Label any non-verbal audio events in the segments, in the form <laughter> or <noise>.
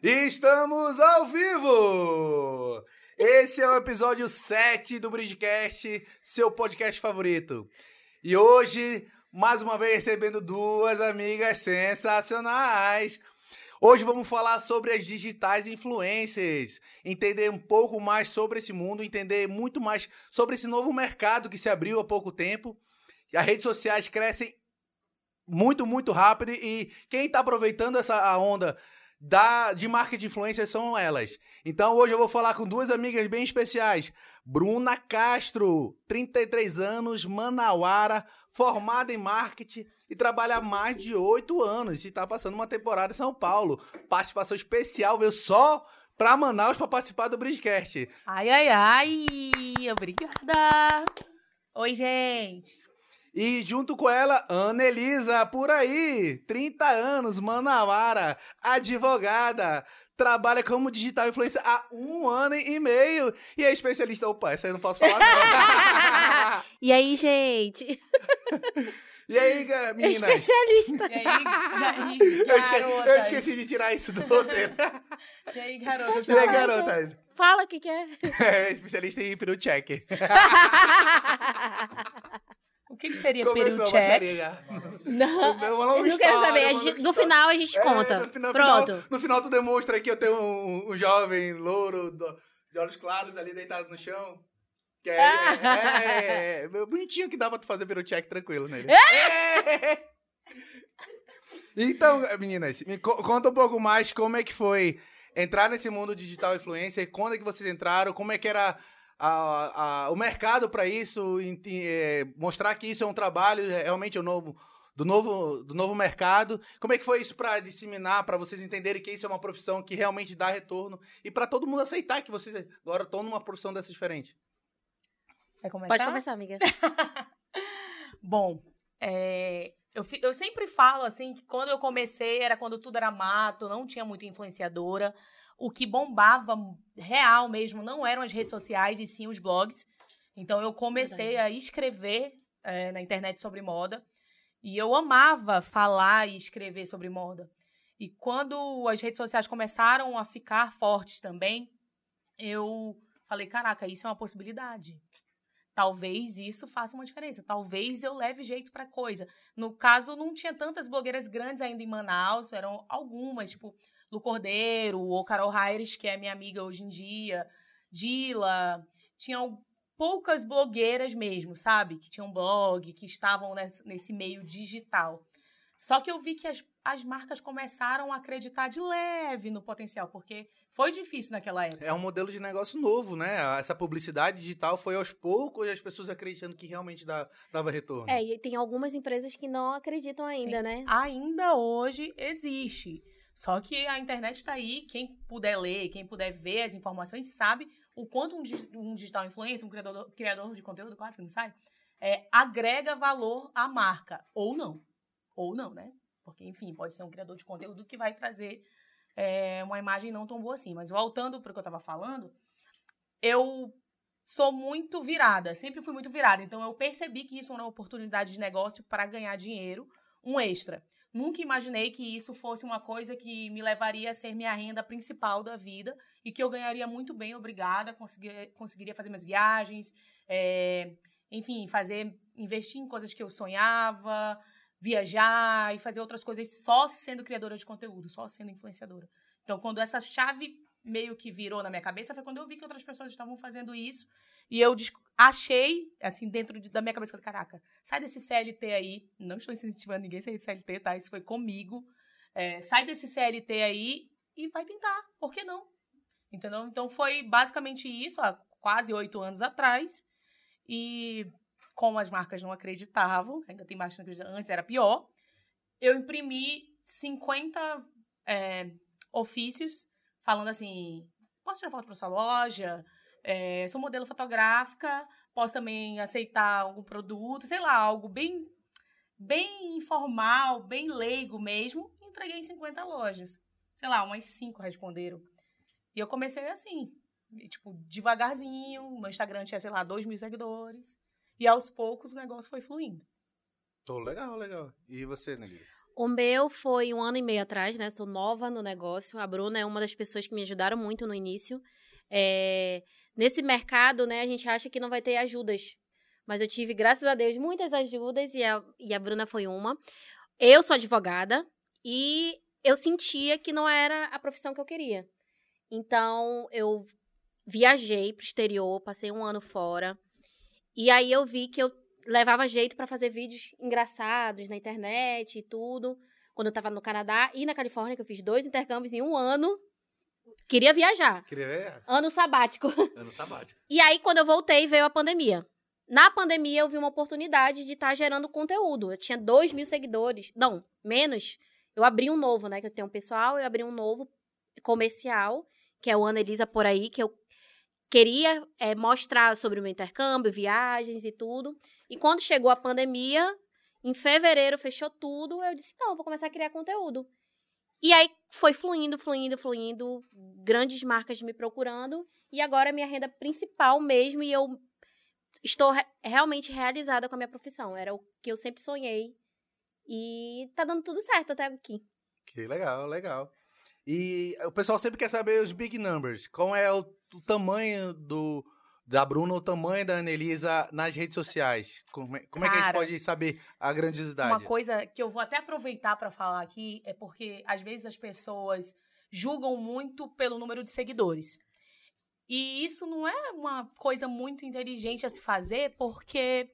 Estamos ao vivo! Esse é o episódio 7 do Bridgecast, seu podcast favorito. E hoje, mais uma vez, recebendo duas amigas sensacionais. Hoje vamos falar sobre as digitais influencers, entender um pouco mais sobre esse mundo, entender muito mais sobre esse novo mercado que se abriu há pouco tempo. As redes sociais crescem muito, muito rápido e quem está aproveitando essa onda da, de marketing de influência são elas. Então hoje eu vou falar com duas amigas bem especiais. Bruna Castro, 33 anos, Manauara, formada em marketing e trabalha há mais de oito anos. E está passando uma temporada em São Paulo. Participação especial, veio só para Manaus para participar do Bridgecast. Ai, ai, ai! Obrigada! Oi, gente! E junto com ela, Ana Elisa, por aí, 30 anos, Manauara, advogada, trabalha como digital influencer há um ano e meio e é especialista. Opa, essa eu não posso falar, não. <laughs> e aí, gente? E aí, meninas? Especialista. E aí, e aí <laughs> eu, esqueci, eu, esqueci, de tirar isso do roteiro. <laughs> e aí, garotas? E aí, garotas? Fala o que, que é. é. Especialista em peru check. O que, que seria Começou peru check? Não, <laughs> eu não, não quero saber. Gente, no final a gente é, conta. No final, Pronto. Final, no final tu demonstra que eu tenho um, um jovem louro do, de olhos claros ali deitado no chão. Que é, <laughs> é, é, é, bonitinho que dá pra tu fazer peru check tranquilo nele. É. Então, meninas, me conta um pouco mais como é que foi entrar nesse mundo digital influencer, quando é que vocês entraram, como é que era a, a, o mercado para isso, em, em, é, mostrar que isso é um trabalho é, realmente é o novo, do, novo, do novo mercado. Como é que foi isso para disseminar, para vocês entenderem que isso é uma profissão que realmente dá retorno e para todo mundo aceitar que vocês agora estão numa profissão dessa diferente? começar? Pode começar, amiga. <laughs> Bom, é, eu, eu sempre falo assim que quando eu comecei era quando tudo era mato, não tinha muita influenciadora o que bombava real mesmo não eram as redes sociais e sim os blogs. Então eu comecei a escrever é, na internet sobre moda e eu amava falar e escrever sobre moda. E quando as redes sociais começaram a ficar fortes também, eu falei: caraca, isso é uma possibilidade. Talvez isso faça uma diferença. Talvez eu leve jeito para coisa. No caso, não tinha tantas blogueiras grandes ainda em Manaus, eram algumas, tipo Lu Cordeiro, ou Carol Raires, que é minha amiga hoje em dia, Dila. Tinham poucas blogueiras mesmo, sabe? Que tinham blog, que estavam nesse, meio digital. Só que eu vi que as, as marcas começaram a acreditar de leve no potencial, porque foi difícil naquela época. É um modelo de negócio novo, né? Essa publicidade digital foi aos poucos as pessoas acreditando que realmente dava, dava retorno. É, e tem algumas empresas que não acreditam ainda, Sim. né? Ainda hoje existe. Só que a internet está aí, quem puder ler, quem puder ver as informações, sabe o quanto um, um digital influencer, um criador, criador de conteúdo, quase que não sai, é, agrega valor à marca. Ou não. Ou não, né? Porque, enfim, pode ser um criador de conteúdo que vai trazer é, uma imagem não tão boa assim. Mas voltando para o que eu estava falando, eu sou muito virada, sempre fui muito virada. Então eu percebi que isso era uma oportunidade de negócio para ganhar dinheiro, um extra. Nunca imaginei que isso fosse uma coisa que me levaria a ser minha renda principal da vida e que eu ganharia muito bem, obrigada, conseguir, conseguiria fazer minhas viagens, é, enfim, fazer, investir em coisas que eu sonhava, viajar e fazer outras coisas só sendo criadora de conteúdo, só sendo influenciadora. Então, quando essa chave meio que virou na minha cabeça foi quando eu vi que outras pessoas estavam fazendo isso e eu achei, assim, dentro da minha cabeça, caraca, sai desse CLT aí. Não estou incentivando ninguém a sair de CLT, tá? Isso foi comigo. É, sai desse CLT aí e vai tentar. Por que não? Entendeu? Então foi basicamente isso, há quase oito anos atrás. E como as marcas não acreditavam, ainda tem marcas que não acreditam, antes era pior, eu imprimi 50 é, ofícios falando assim: posso tirar foto para sua loja? É, sou modelo fotográfica, posso também aceitar algum produto, sei lá, algo bem, bem informal, bem leigo mesmo. Entreguei em 50 lojas. Sei lá, umas 5 responderam. E eu comecei assim, tipo, devagarzinho. Meu Instagram tinha, sei lá, 2 mil seguidores. E aos poucos o negócio foi fluindo. Tô legal, legal. E você, Nelly? O meu foi um ano e meio atrás, né? Sou nova no negócio. A Bruna é uma das pessoas que me ajudaram muito no início. É... Nesse mercado, né, a gente acha que não vai ter ajudas. Mas eu tive, graças a Deus, muitas ajudas e a, e a Bruna foi uma. Eu sou advogada e eu sentia que não era a profissão que eu queria. Então, eu viajei pro exterior, passei um ano fora. E aí eu vi que eu levava jeito para fazer vídeos engraçados na internet e tudo. Quando eu tava no Canadá e na Califórnia, que eu fiz dois intercâmbios em um ano. Queria viajar. Queria ver? Ano sabático. <laughs> Ano sabático. E aí, quando eu voltei, veio a pandemia. Na pandemia, eu vi uma oportunidade de estar tá gerando conteúdo. Eu tinha dois mil seguidores. Não, menos. Eu abri um novo, né? Que eu tenho um pessoal, eu abri um novo comercial, que é o Ana Elisa Por Aí, que eu queria é, mostrar sobre o meu intercâmbio, viagens e tudo. E quando chegou a pandemia, em fevereiro fechou tudo, eu disse: não, vou começar a criar conteúdo. E aí foi fluindo, fluindo, fluindo, grandes marcas me procurando. E agora é minha renda principal mesmo. E eu estou re realmente realizada com a minha profissão. Era o que eu sempre sonhei. E tá dando tudo certo até aqui. Que legal, legal. E o pessoal sempre quer saber os big numbers. Qual é o, o tamanho do da Bruna, o tamanho da Anelisa nas redes sociais? Como, é, como Cara, é que a gente pode saber a grandiosidade? Uma coisa que eu vou até aproveitar para falar aqui é porque às vezes as pessoas julgam muito pelo número de seguidores. E isso não é uma coisa muito inteligente a se fazer, porque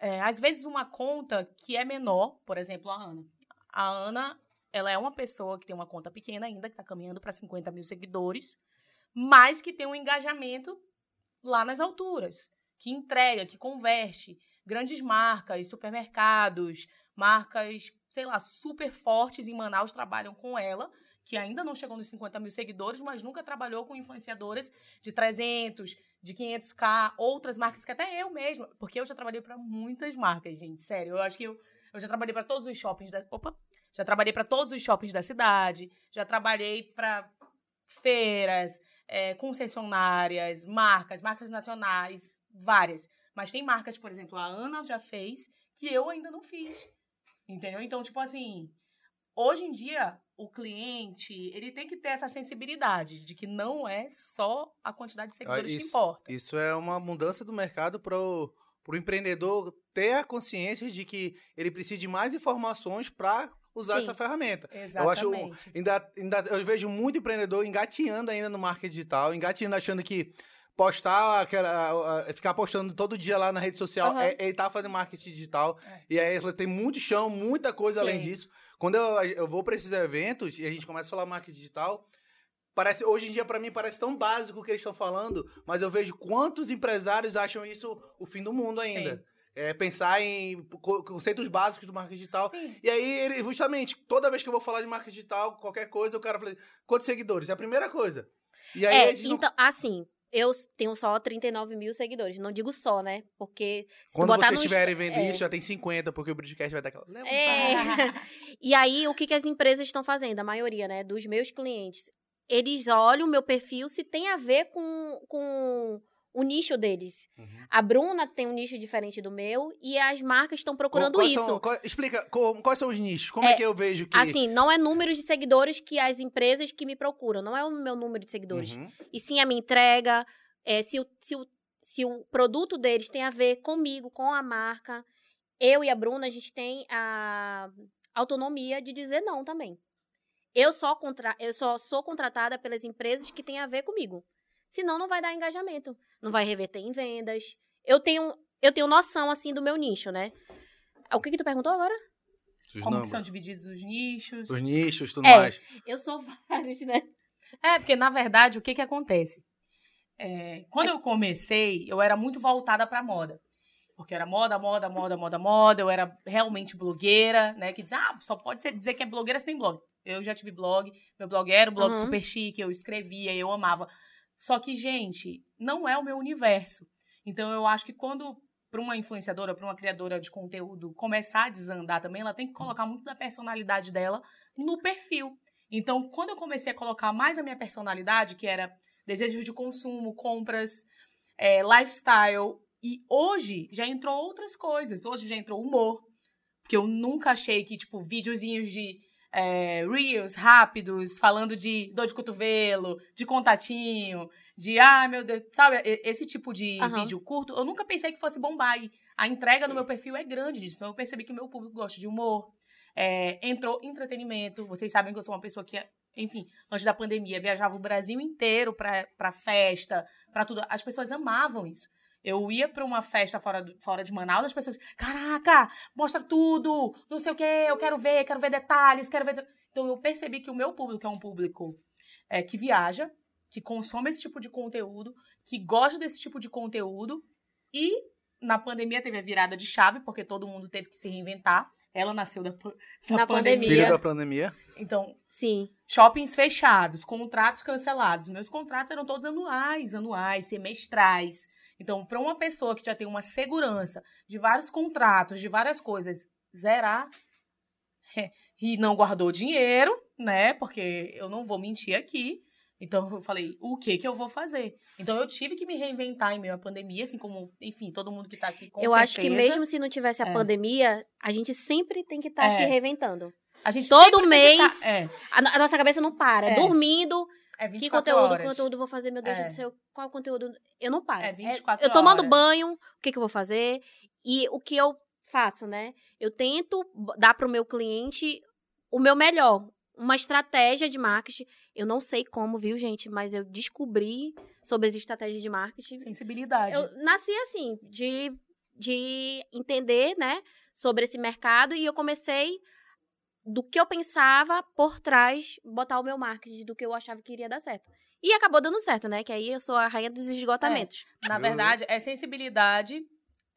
é, às vezes uma conta que é menor, por exemplo, a Ana. A Ana, ela é uma pessoa que tem uma conta pequena ainda, que está caminhando para 50 mil seguidores, mas que tem um engajamento lá nas alturas, que entrega, que converte. Grandes marcas, supermercados, marcas, sei lá, super fortes em Manaus trabalham com ela que ainda não chegou nos 50 mil seguidores, mas nunca trabalhou com influenciadoras de 300, de 500k, outras marcas que até eu mesma, porque eu já trabalhei para muitas marcas, gente, sério. Eu acho que eu, eu já trabalhei para todos os shoppings da. Opa! Já trabalhei para todos os shoppings da cidade, já trabalhei para feiras, é, concessionárias, marcas, marcas nacionais, várias. Mas tem marcas, por exemplo, a Ana já fez, que eu ainda não fiz. Entendeu? Então, tipo assim, hoje em dia, o cliente, ele tem que ter essa sensibilidade de que não é só a quantidade de seguidores isso, que importa. Isso é uma mudança do mercado para o empreendedor ter a consciência de que ele precisa de mais informações para usar Sim, essa ferramenta. Exatamente. Eu acho, ainda, ainda, eu vejo muito empreendedor engatinhando ainda no marketing digital, engatinhando achando que postar aquela, ficar postando todo dia lá na rede social, uhum. é, ele tá fazendo marketing digital. É. E aí ele tem muito chão, muita coisa Sim. além disso. Quando eu, eu vou para esses eventos e a gente começa a falar marketing digital, parece hoje em dia para mim parece tão básico o que eles estão falando, mas eu vejo quantos empresários acham isso o fim do mundo ainda. É, pensar em conceitos básicos do marketing digital. Sim. E aí, ele, justamente, toda vez que eu vou falar de marketing digital, qualquer coisa, o cara fala, quantos seguidores? É a primeira coisa. E aí, é, então, não... assim, eu tenho só 39 mil seguidores. Não digo só, né? Porque. Quando vocês estiverem vendo é... isso, já tem 50, porque o Bridgecast vai dar aquela. É. <laughs> e aí, o que, que as empresas estão fazendo? A maioria, né? Dos meus clientes. Eles olham o meu perfil se tem a ver com, com o nicho deles. Uhum. A Bruna tem um nicho diferente do meu e as marcas estão procurando isso. São, qual, explica qual, quais são os nichos. Como é, é, que eu vejo que. Assim, não é número de seguidores que as empresas que me procuram, não é o meu número de seguidores. Uhum. E sim a minha entrega, é, se, o, se, o, se o produto deles tem a ver comigo, com a marca. Eu e a Bruna, a gente tem a autonomia de dizer não também. Eu só, contra, eu só sou contratada pelas empresas que têm a ver comigo. Senão não vai dar engajamento, não vai reverter em vendas. Eu tenho, eu tenho noção, assim, do meu nicho, né? O que que tu perguntou agora? Os Como que são divididos os nichos. Os nichos, tudo é, mais. Eu sou <laughs> vários, né? É, porque na verdade, o que que acontece? É, quando eu comecei, eu era muito voltada para moda. Porque era moda, moda, moda, moda, moda. Eu era realmente blogueira, né? Que diz, ah, só pode ser dizer que é blogueira se tem blog. Eu já tive blog. Meu blog era o blog uhum. super chique. Eu escrevia, eu amava. Só que, gente, não é o meu universo. Então, eu acho que quando para uma influenciadora, para uma criadora de conteúdo começar a desandar também, ela tem que colocar muito da personalidade dela no perfil. Então, quando eu comecei a colocar mais a minha personalidade, que era desejos de consumo, compras, é, lifestyle, e hoje já entrou outras coisas. Hoje já entrou humor. Porque eu nunca achei que, tipo, videozinhos de é, reels rápidos, falando de dor de cotovelo, de contatinho, de, ah, meu Deus, sabe? Esse tipo de Aham. vídeo curto, eu nunca pensei que fosse bombar. E a entrega no meu perfil é grande disso. Então eu percebi que o meu público gosta de humor. É, entrou entretenimento. Vocês sabem que eu sou uma pessoa que, enfim, antes da pandemia, viajava o Brasil inteiro pra, pra festa, pra tudo. As pessoas amavam isso. Eu ia pra uma festa fora, do- fora de Manaus, as pessoas, caraca, mostra tudo, não sei o quê, eu quero ver, quero ver detalhes, quero ver. Então eu percebi que o meu público é um público é, que viaja, que consome esse tipo de conteúdo, que gosta desse tipo de conteúdo e na pandemia teve a virada de chave, porque todo mundo teve que se reinventar. Ela nasceu da, <laughs> da Na pandemia. pandemia. Filho da pandemia. Então, Sim. shoppings fechados, contratos cancelados. Meus contratos eram todos anuais, anuais, semestrais. Então, para uma pessoa que já tem uma segurança de vários contratos, de várias coisas, zerar <laughs> e não guardou dinheiro, né? Porque eu não vou mentir aqui. Então, eu falei, o que que eu vou fazer? Então, eu tive que me reinventar em meio à pandemia, assim como, enfim, todo mundo que tá aqui com eu certeza. acho que mesmo se não tivesse a É. pandemia, a gente sempre tem que estar É. se reinventando. a gente todo que mês, tá- é, A, a nossa cabeça não para. É. Dormindo, é que 24 conteúdo, horas. que conteúdo vou fazer, meu Deus É. do céu, qual conteúdo? Eu não paro. É 24 eu tomando horas. banho, o que, que eu vou fazer? E o que eu faço, né? Eu tento dar para o meu cliente o meu melhor. Uma estratégia de marketing. Eu não sei como, viu, gente? Mas eu descobri sobre as estratégias de marketing. Sensibilidade. Eu nasci assim, de, de entender, né, sobre esse mercado e eu comecei do que eu pensava por trás, botar o meu marketing do que eu achava que iria dar certo. E acabou dando certo, né? Que aí eu sou a rainha dos esgotamentos. Na Eu- verdade, é sensibilidade,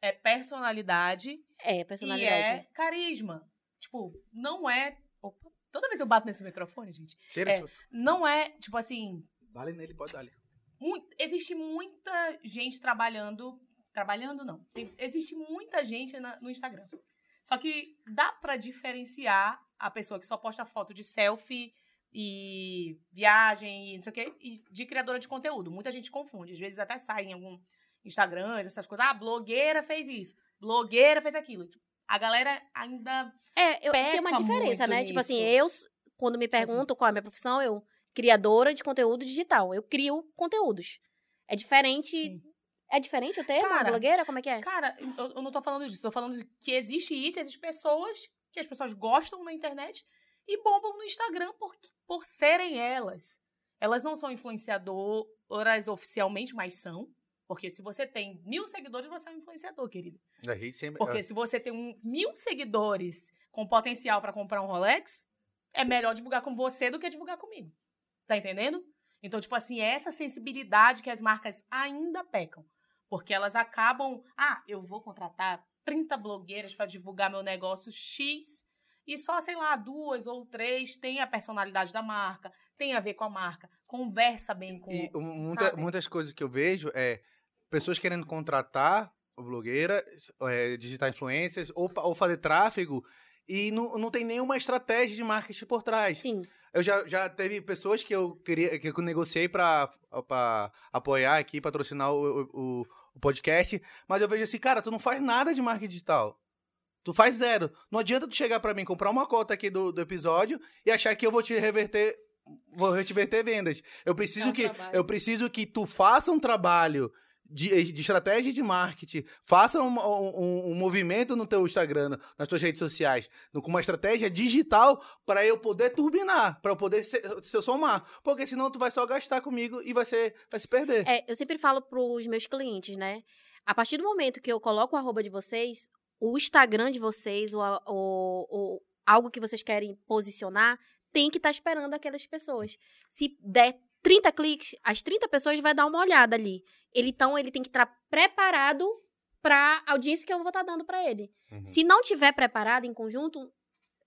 é personalidade, É, e personalidade. é carisma. Tipo, não é. Opa, toda vez eu bato nesse microfone, gente. Sério? Não é, tipo assim. Dá-lhe nele, pode dar-lhe. mui- existe muita gente trabalhando. Trabalhando, não. Tem- existe muita gente na- no Instagram. Só que dá pra diferenciar a pessoa que só posta foto de selfie e viagem e não sei o quê, e de criadora de conteúdo. Muita gente confunde. Às vezes até sai em algum Instagram, essas coisas. Ah, blogueira fez isso. Blogueira fez aquilo. A galera ainda. É, eu, tem uma diferença, né? Tipo assim, nisso. eu, quando me perguntam qual é a minha profissão, eu, criadora de conteúdo digital. Eu crio conteúdos. É diferente. Sim. É diferente o termo? Cara, blogueira? Como é que é? Cara, eu, eu não tô falando disso. Tô falando que existe isso, existem pessoas que as pessoas gostam na internet e bombam no Instagram por, por serem elas. Elas não são influenciadoras oficialmente, mas são. Porque se você tem mil seguidores, você é um influenciador, querido. A gente sempre. Porque se você tem um, mil seguidores com potencial pra comprar um Rolex, é melhor divulgar com você do que divulgar comigo. Tá entendendo? Então, tipo assim, é essa sensibilidade que as marcas ainda pecam. Porque elas acabam, ah, eu vou contratar 30 blogueiras pra divulgar meu negócio X e só, sei lá, duas ou três tem a personalidade da marca, tem a ver com a marca, conversa bem com. E muita- muitas coisas que eu vejo é pessoas querendo contratar o blogueira, é, digitar influencers ou, ou fazer tráfego e não, não tem nenhuma estratégia de marketing por trás. Sim. Eu já, já teve pessoas que eu queria que eu negociei pra, pra apoiar aqui, patrocinar o, o, o podcast, mas eu vejo assim, cara, tu não faz nada de marketing digital. Tu faz zero. Não adianta tu chegar pra mim, comprar uma cota aqui do, do episódio e achar que eu vou te reverter, vou reverter vendas. Eu preciso É um que trabalho. eu preciso que tu faça um trabalho de, de estratégia de marketing, faça um, um, um movimento no teu Instagram, nas tuas redes sociais, com uma estratégia digital para eu poder turbinar, para eu poder se, se somar. Porque senão tu vai só gastar comigo e vai, ser, vai se perder. É, eu sempre falo pros meus clientes, né? A partir do momento que eu coloco o arroba de vocês, o Instagram de vocês, ou, ou- ou algo que vocês querem posicionar, tem que estar esperando aquelas pessoas. Se der 30 cliques, as 30 pessoas vai dar uma olhada ali. Ele, então, ele tem que estar preparado para a audiência que eu vou estar dando para ele. Uhum. Se não tiver preparado em conjunto,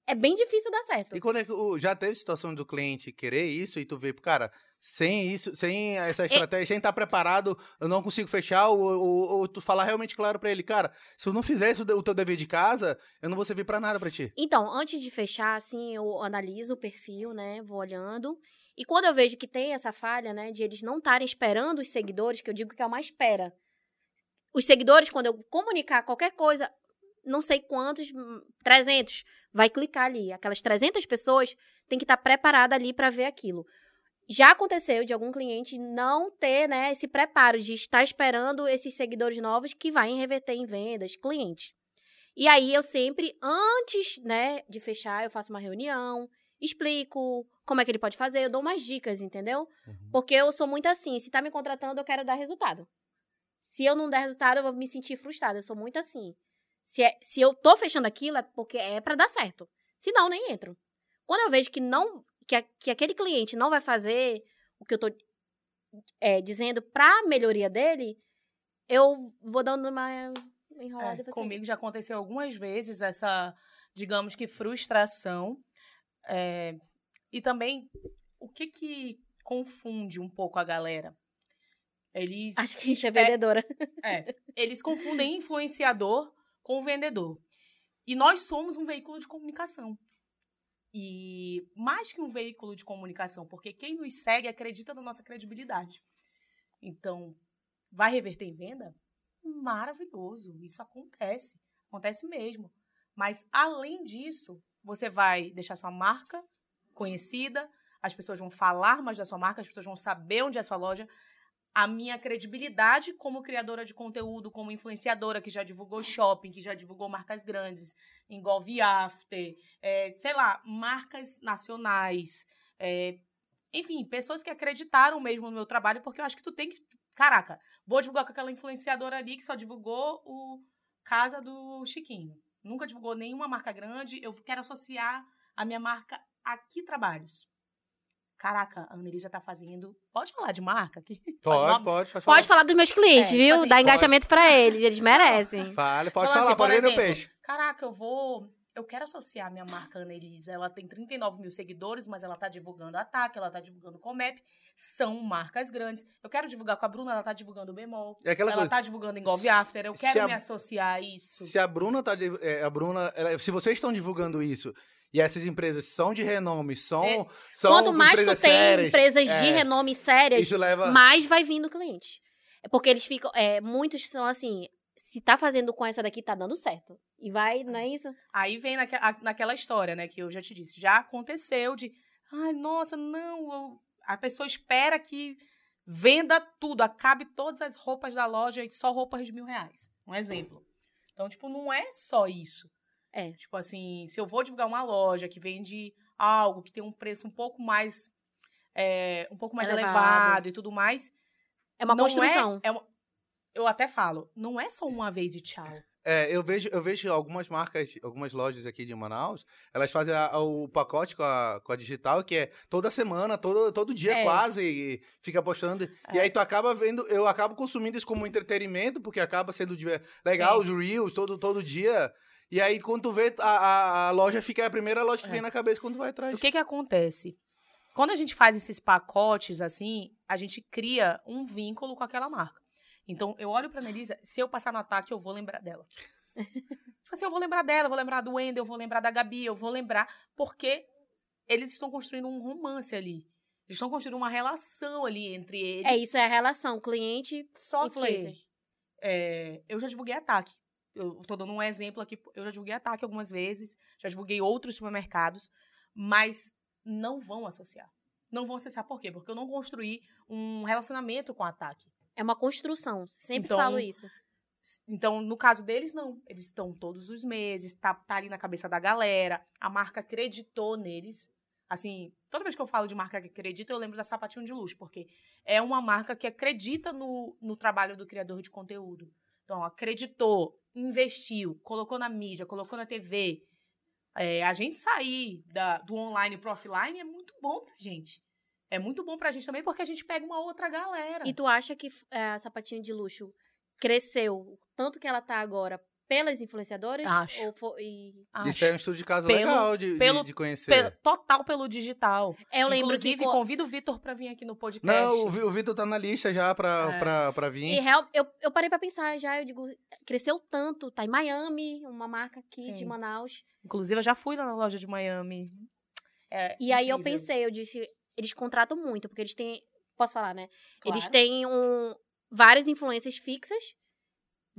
é bem difícil dar certo. E quando é que já teve situação do cliente querer isso e tu vê, cara, sem isso, sem essa estratégia, sem estar preparado, eu não consigo fechar, ou, ou- ou tu falar realmente claro pra ele, cara, se eu não fizer isso, o teu dever de casa, eu não vou servir pra nada pra ti. Então, antes de fechar, assim, eu analiso o perfil, né? Vou olhando. E quando eu vejo que tem essa falha, né, de eles não estarem esperando os seguidores, que eu digo que é uma espera. Os seguidores, quando eu comunicar qualquer coisa, não sei quantos, hum, 300, vai clicar ali. Aquelas 300 pessoas têm que estar preparadas ali para ver aquilo. Já aconteceu de algum cliente não ter né, esse preparo de estar esperando esses seguidores novos que vai reverter em vendas, cliente. E aí eu sempre, antes né, de fechar, eu faço uma reunião, explico como é que ele pode fazer, eu dou umas dicas, entendeu? Uhum. Porque eu sou muito assim, se tá me contratando, eu quero dar resultado. Se eu não der resultado, eu vou me sentir frustrada. Eu sou muito assim. Se, é, se eu tô fechando aquilo, é porque é para dar certo. Se não, nem entro. Quando eu vejo que não que, a, que aquele cliente não vai fazer o que eu tô é, dizendo pra melhoria dele, eu vou dando uma enrolada. É, você- comigo já aconteceu algumas vezes essa, digamos que, frustração. É, e também, o que que confunde um pouco a galera? Eles, Acho que a gente é vendedora. é, eles confundem influenciador com vendedor. E nós somos um veículo de comunicação. E mais que um veículo de comunicação, porque quem nos segue acredita na nossa credibilidade. Então, vai reverter em venda? Maravilhoso, isso acontece, acontece mesmo. Mas além disso, você vai deixar sua marca conhecida, as pessoas vão falar mais da sua marca, as pessoas vão saber onde é a sua loja. A minha credibilidade como criadora de conteúdo, como influenciadora que já divulgou shopping, que já divulgou marcas grandes, Engolve After, é, sei lá, marcas nacionais, é, enfim, pessoas que acreditaram mesmo no meu trabalho, porque eu acho que tu tem que. Caraca, vou divulgar com aquela influenciadora ali que só divulgou o Casa do Chiquinho. Nunca divulgou nenhuma marca grande. Eu quero associar a minha marca a que trabalhos? Caraca, a Annelisa tá fazendo. Pode falar de marca aqui? <laughs> Pode, pode, pode. Pode falar dos meus clientes, É, viu? tipo assim, Dá pode. engajamento pra eles, eles merecem. <laughs> Fale, pode Então, falar, assim, pode o exemplo, peixe. Caraca, eu vou. Eu quero associar a minha marca Annelisa. Ela tem 39 mil seguidores, mas ela tá divulgando Ataque, ela tá divulgando Comep. São marcas grandes. Eu quero divulgar com a Bruna, ela tá divulgando o Bemol. É aquela ela coisa. tá divulgando Engolve After. Eu quero a- me associar a isso. Se a Bruna tá. é, a Bruna. ela- se vocês estão divulgando isso e essas empresas são de renome, são. É. são Quanto mais tu tem sérias, empresas de é, renome sérias, Isso leva. mais vai vindo cliente. É porque eles ficam. É, muitos são assim. Se tá fazendo com essa daqui, tá dando certo. E vai, não é isso? Aí vem naque- a- naquela história, né, que eu já te disse. Já aconteceu de. Ai, nossa, não. eu- A pessoa espera que venda tudo, acabe todas as roupas da loja e só roupas de mil reais. Um exemplo. Então, tipo, não é só isso. É. Tipo assim, se eu vou divulgar uma loja que vende algo que tem um preço um pouco mais. é, um pouco mais Elevado. elevado. e tudo mais. É uma não construção. É, é uma- eu até falo, não é só uma vez e tchau. É, eu vejo, eu vejo algumas marcas, algumas lojas aqui de Manaus, elas fazem a- o pacote com a, com a digital, que é toda semana, todo, todo dia É. quase, e fica postando. E É. aí tu acaba vendo, eu acabo consumindo isso como entretenimento, porque acaba sendo legal, Sim. os reels, todo, todo dia. E aí, quando tu vê, a, a, a loja fica é a primeira loja que É. vem na cabeça quando tu vai atrás. O que que acontece? Quando a gente faz esses pacotes assim, a gente cria um vínculo com aquela marca. Então, eu olho pra Nelisa, se eu passar no ataque, eu vou lembrar dela. <laughs> tipo assim, eu vou lembrar dela, eu vou lembrar do Wendel, eu vou lembrar da Gabi, eu vou lembrar, porque eles estão construindo um romance ali. Eles estão construindo uma relação ali entre eles. É isso, é a relação cliente. Só influencer. que é, eu já divulguei ataque. Eu tô dando um exemplo aqui. Eu já divulguei ataque algumas vezes, já divulguei outros supermercados, mas não vão associar. Não vão associar por quê? Porque eu não construí um relacionamento com ataque. É uma construção. Sempre Então, falo isso. Então, no caso deles, não. Eles estão todos os meses, tá, tá ali na cabeça da galera. A marca acreditou neles. Assim, toda vez que eu falo de marca que acredita, eu lembro da Sapatinho de Luxo, porque é uma marca que acredita no, no trabalho do criador de conteúdo. Então, acreditou, investiu, colocou na mídia, colocou na TV. É, a gente sair da, do online pro offline é muito bom pra gente. É muito bom pra gente também, porque a gente pega uma outra galera. E tu acha que é, a sapatinho de luxo cresceu tanto que ela tá agora pelas influenciadoras? Acho. Ou foi, e- Acho. Isso é um estudo de caso Pelo- legal de, de- pelo- de conhecer. Pe- total pelo digital. É, eu lembro Inclusive, co- convido o Vitor pra vir aqui no podcast. Não, o, o Vitor tá na lista já pra, É. pra, pra vir. E real, eu, eu parei pra pensar já, eu digo, cresceu tanto, tá em Miami, uma marca aqui de Sim. Manaus. Inclusive, eu já fui lá na loja de Miami. É E aí eu incrível. pensei, eu disse, eles contratam muito, porque eles têm, posso falar, né? Claro. Eles têm um, várias influências fixas,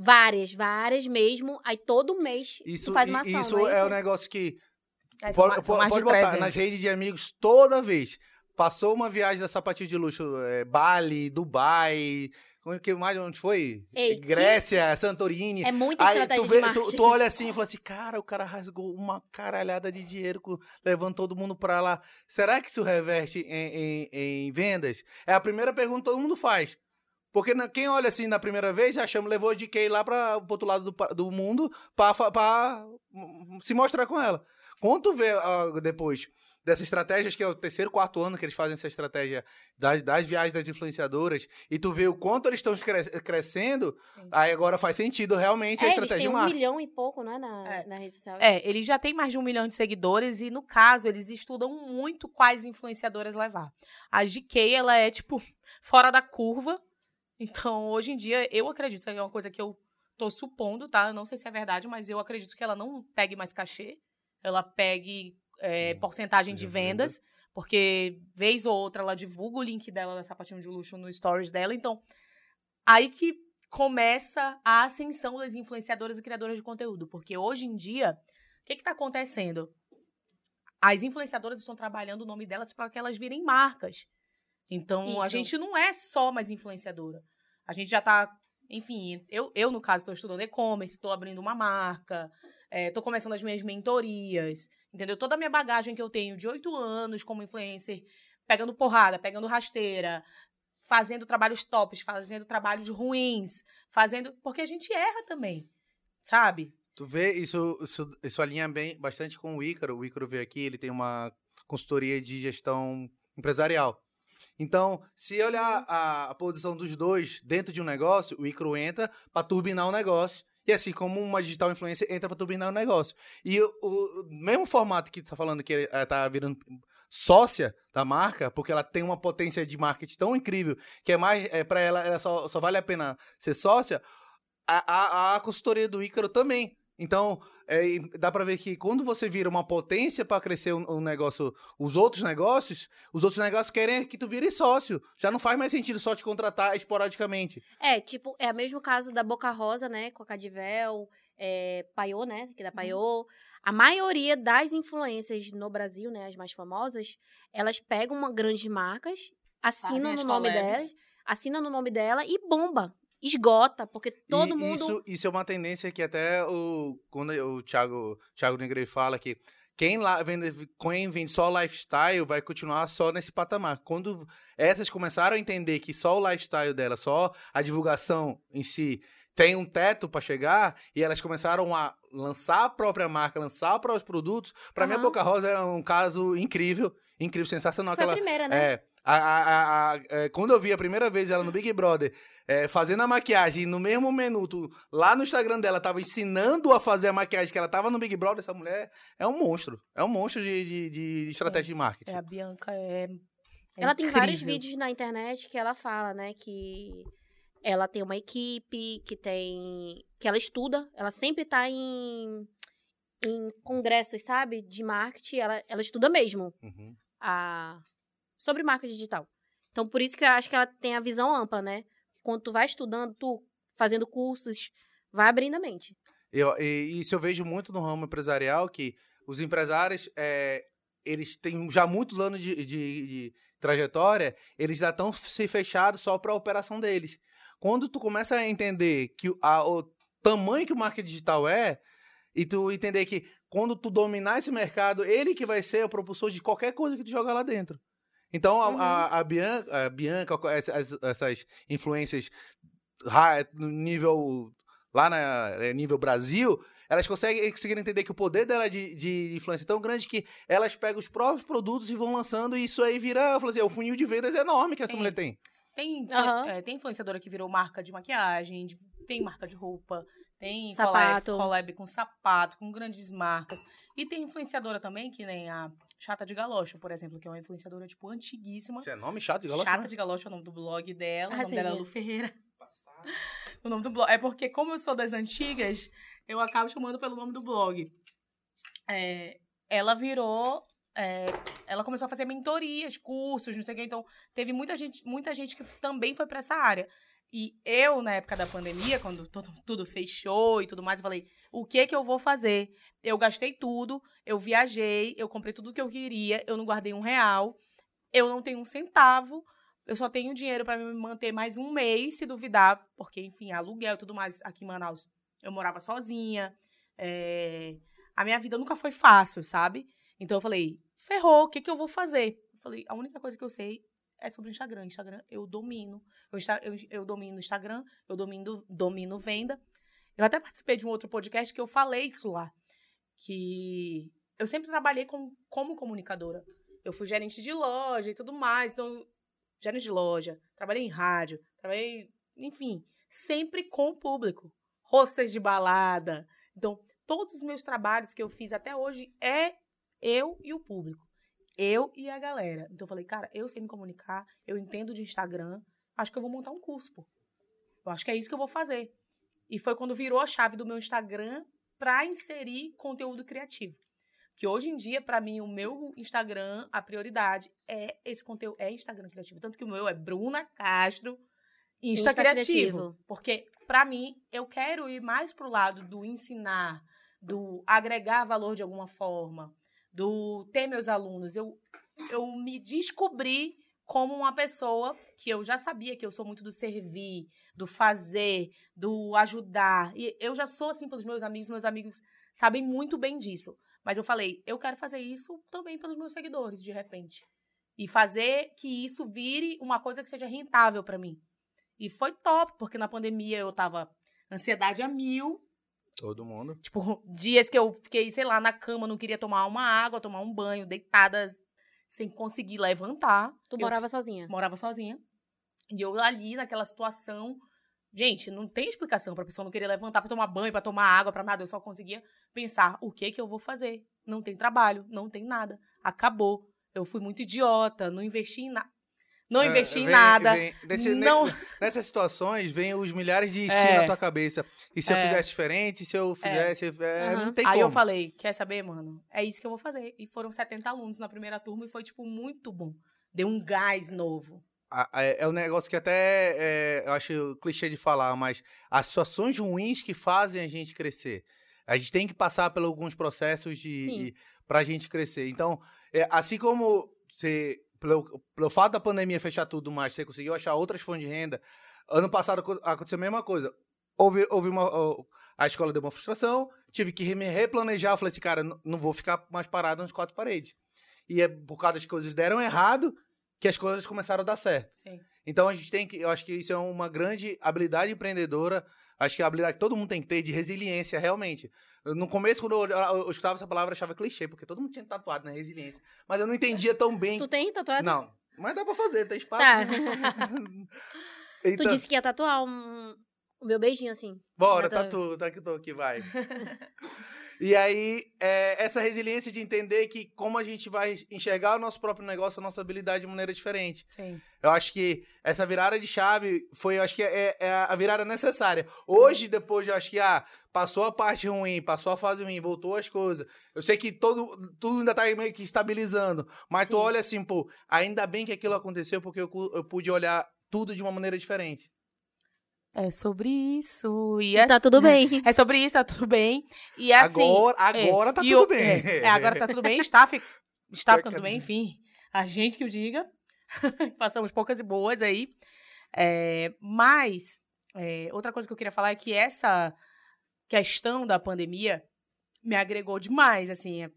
Várias, várias mesmo. Aí todo mês Isso, faz uma ação. isso é é um negócio que são pode, são botar 300. nas redes de amigos toda vez. Passou uma viagem da sapatilha de luxo, é, Bali, Dubai, que mais onde foi? Ei, que- Grécia, Santorini. É muita Aí estratégia tu, vê, tu, tu olha assim e fala assim, cara, o cara rasgou uma caralhada de dinheiro, levando todo mundo pra lá. Será que isso reverte em, em- em vendas? É a primeira pergunta que todo mundo faz. Porque na- quem olha assim na primeira vez, já chama, levou a DK lá para o outro lado do, do mundo hum, se mostrar com ela. Quando tu vê ah, depois dessas estratégias, que é o terceiro, quarto ano que eles fazem essa estratégia das, das viagens das influenciadoras, e tu vê o quanto eles estão cre- crescendo, Sim. aí agora faz sentido realmente a É, eles estratégia têm de um milhão e pouco, né, na, É. na rede social. É, eles já têm mais de um milhão de seguidores e, no caso, eles estudam muito quais influenciadoras levar. A GK, ela é, tipo, <laughs> fora da curva. Então, hoje em dia, eu acredito, é uma coisa que eu tô supondo, tá? Eu não sei se é verdade, mas eu acredito que ela não pegue mais cachê. Ela pegue é, Hum, porcentagem de de venda. vendas. Porque, vez ou outra, ela divulga o link dela da sapatinho de luxo no stories dela. Então, aí que começa a ascensão das influenciadoras e criadoras de conteúdo. Porque hoje em dia, o que está acontecendo? As influenciadoras estão trabalhando o nome delas para que elas virem marcas. Então, a Isso. gente não é só mais influenciadora. A gente já está, enfim, eu, eu no caso, estou estudando e-commerce, estou abrindo uma marca, estou começando as minhas mentorias, entendeu? Toda a minha bagagem que eu tenho de oito anos como influencer, pegando porrada, pegando rasteira, fazendo trabalhos tops, fazendo trabalhos ruins, fazendo. Porque a gente erra também, sabe? Tu vê, isso, isso, isso alinha bem, bastante com o Ícaro. O Ícaro veio aqui, ele tem uma consultoria de gestão empresarial. Então, se olhar a, a posição dos dois dentro de um negócio, o Ícaro entra para turbinar o negócio. E assim como uma digital influencer entra para turbinar o negócio. E o, o mesmo formato que tá falando que ela tá virando sócia da marca, porque ela tem uma potência de marketing tão incrível que é mais é, para ela, ela só, só vale a pena ser sócia. A, a, a consultoria do Ícaro também. Então, é, dá pra ver que quando você vira uma potência pra crescer um, um negócio, os outros negócios, os outros negócios querem que tu vire sócio. Já não faz mais sentido só te contratar esporadicamente. É, tipo, é o mesmo caso da Boca Rosa, né? Com a Cadivel, é, Paiô, né? Que é da Uhum. Paiô. A maioria das influências no Brasil, né? As mais famosas, elas pegam uma grandes marcas, assinam Fazem no nome delas, assinam no nome dela e bomba. Esgota, porque todo e mundo. Isso, isso é uma tendência que até o, quando o Thiago, Thiago Negre fala que quem, lá vende, quem vende só lifestyle vai continuar só nesse patamar. Quando essas começaram a entender que só o lifestyle dela, só a divulgação em si tem um teto para chegar e elas começaram a lançar a própria marca, lançar os próprios produtos. Para mim, a. Boca Rosa é um caso incrível, incrível, sensacional. Foi que a primeira, né? é, a, a- a- a- é, quando eu vi a primeira vez ela no Big Brother é, fazendo a maquiagem, e no mesmo minuto, lá no Instagram dela, tava ensinando a fazer a maquiagem que ela tava no Big Brother, essa mulher é um monstro. É um monstro de, de- de estratégia de marketing. É, a Bianca é. é ela tem vários incrível. vídeos na internet que ela fala, né, que ela tem uma equipe, que tem. que ela estuda, ela sempre tá em, em congressos, sabe? De marketing, ela, ela estuda mesmo Uhum. a, sobre marketing digital. Então, por isso que eu acho que ela tem a visão ampla, né? Quando tu vai estudando, tu fazendo cursos, vai abrindo a mente. Eu, e isso eu vejo muito no ramo empresarial, que os empresários, é, eles têm já muitos anos de, de- de trajetória, eles já estão se fechados só para a operação deles. Quando tu começa a entender que a- o tamanho que o marketing digital é, e tu entender que quando tu dominar esse mercado, ele que vai ser o propulsor de qualquer coisa que tu jogar lá dentro. Então, a, Uhum. a, a Bianca, a Bianca essas, essas influências no nível lá na é, nível Brasil, elas conseguem, conseguiram entender que o poder dela de, de influência é tão grande que elas pegam os próprios produtos e vão lançando, e isso aí vira, eu falo assim, é o funil de vendas enorme que essa Sim. mulher tem. Tem, Aham. é, tem influenciadora que virou marca de maquiagem, de- tem marca de roupa, tem Sapato. collab, collab com sapato, com grandes marcas. E tem influenciadora também, que nem a Chata de Galocha, por exemplo, que é uma influenciadora, tipo, antiguíssima. Isso é nome chato de galocha, Chata né? de Galocha é o nome do blog dela, Ah, o nome dela é. Lu Ferreira. <laughs> O nome do blog. É porque, como eu sou das antigas, eu acabo chamando pelo nome do blog. É, ela virou. é, ela começou a fazer mentorias, cursos, não sei o que. Então, teve muita gente, muita gente que também foi pra essa área. E eu, na época da pandemia, quando todo, tudo fechou e tudo mais, eu falei: o que que eu vou fazer? Eu gastei tudo, eu viajei, eu comprei tudo que eu queria, eu não guardei um real, eu não tenho um centavo, eu só tenho dinheiro para me manter mais um mês, se duvidar, porque, enfim, aluguel e tudo mais aqui em Manaus. Eu morava sozinha, é... a minha vida nunca foi fácil, sabe? Então eu falei: ferrou, o que que eu vou fazer? Eu falei: a única coisa que eu sei é sobre Instagram. Instagram eu domino. Eu, eu, eu domino Instagram, eu domino, domino venda. Eu até participei de um outro podcast que eu falei isso lá. Que eu sempre trabalhei com, como comunicadora. Eu fui gerente de loja e tudo mais. Então, gerente de loja, trabalhei em rádio, trabalhei, enfim, sempre com o público. Hostess de balada. Então, todos os meus trabalhos que eu fiz até hoje é eu e o público. Eu e a galera. Então eu falei, cara, eu sei me comunicar, eu entendo de Instagram, acho que eu vou montar um curso, pô. Eu acho que é isso que eu vou fazer. E foi quando virou a chave do meu Instagram para inserir conteúdo criativo. Que hoje em dia, para mim, o meu Instagram, a prioridade é esse conteúdo, é Instagram criativo. Tanto que o meu é Bruna Castro Insta, Insta criativo, criativo. Porque, para mim, eu quero ir mais pro lado do ensinar, do agregar valor de alguma forma, do ter meus alunos. Eu, eu me descobri como uma pessoa que eu já sabia que eu sou muito do servir, do fazer, do ajudar. E eu já sou assim pelos meus amigos, meus amigos sabem muito bem disso. Mas eu falei, eu quero fazer isso também pelos meus seguidores, de repente. E fazer que isso vire uma coisa que seja rentável para mim. E foi top, porque na pandemia eu tava ansiedade a mil, Todo mundo. Tipo, <laughs> dias que eu fiquei, sei lá, na cama, não queria tomar uma água, tomar um banho, deitada, sem conseguir levantar. Tu morava sozinha? Morava sozinha. E eu ali, naquela situação. Gente, não tem explicação pra pessoa não querer levantar pra tomar banho, pra tomar água, pra nada. Eu só conseguia pensar, o que que eu vou fazer? Não tem trabalho, não tem nada. Acabou. Eu fui muito idiota, não investi em nada não é, investi em nada. Vem, nesse, não... Nessas situações, vem os milhares de si é. na tua cabeça. E se é. eu fizesse diferente, se eu fizesse. É. Uhum. Não tem Aí como. eu falei: quer saber, mano? É isso que eu vou fazer. E foram 70 alunos na primeira turma e foi, tipo, muito bom. Deu um gás novo. É um negócio que até eu acho clichê de falar, mas as situações ruins que fazem a gente crescer. A gente tem que passar por alguns processos de, de pra gente crescer. Então, assim como você pelo, pelo fato da pandemia fechar tudo mais, você conseguiu achar outras fontes de renda. Ano passado aconteceu a mesma coisa. Houve, houve uma. A escola deu uma frustração, tive que me replanejar. Eu falei assim, cara, não vou ficar mais parado nas quatro paredes. E é por causa das coisas deram errado que as coisas começaram a dar certo. Sim. Então a gente tem que. Eu acho que isso é uma grande habilidade empreendedora. Acho que é a habilidade que todo mundo tem que ter de resiliência, realmente. No começo, quando eu, eu, escutava essa palavra, eu achava clichê, porque todo mundo tinha tatuado, né? Resiliência. Mas eu não entendia tão bem. Tu tem tatuado? Não. Mas dá pra fazer, tem espaço. Tá. então... <laughs> Tu disse que ia tatuar um... o meu beijinho, assim. Bora, tatu, tá que tô aqui, vai. <laughs> E aí, é, essa resiliência de entender que como a gente vai enxergar o nosso próprio negócio, a nossa habilidade de maneira diferente. Sim. Eu acho que essa virada de chave foi, eu acho que é, é a virada necessária. Hoje, depois, eu acho que ah, passou a parte ruim, passou a fase ruim, voltou as coisas. Eu sei que todo, tudo ainda tá meio que estabilizando, mas Sim. tu olha assim, pô, ainda bem que aquilo aconteceu porque eu, eu pude olhar tudo de uma maneira diferente. É sobre isso. E, e tá tudo bem. <laughs> É sobre isso, tá tudo bem. E assim. Agora, agora é, tá tudo o, bem. É, é, agora tá tudo bem. Está, fi, está ficando tudo bem, enfim. A gente que o diga. <laughs> Passamos poucas e boas aí. É, mas, é, outra coisa que eu queria falar é que essa questão da pandemia me agregou demais, assim. É,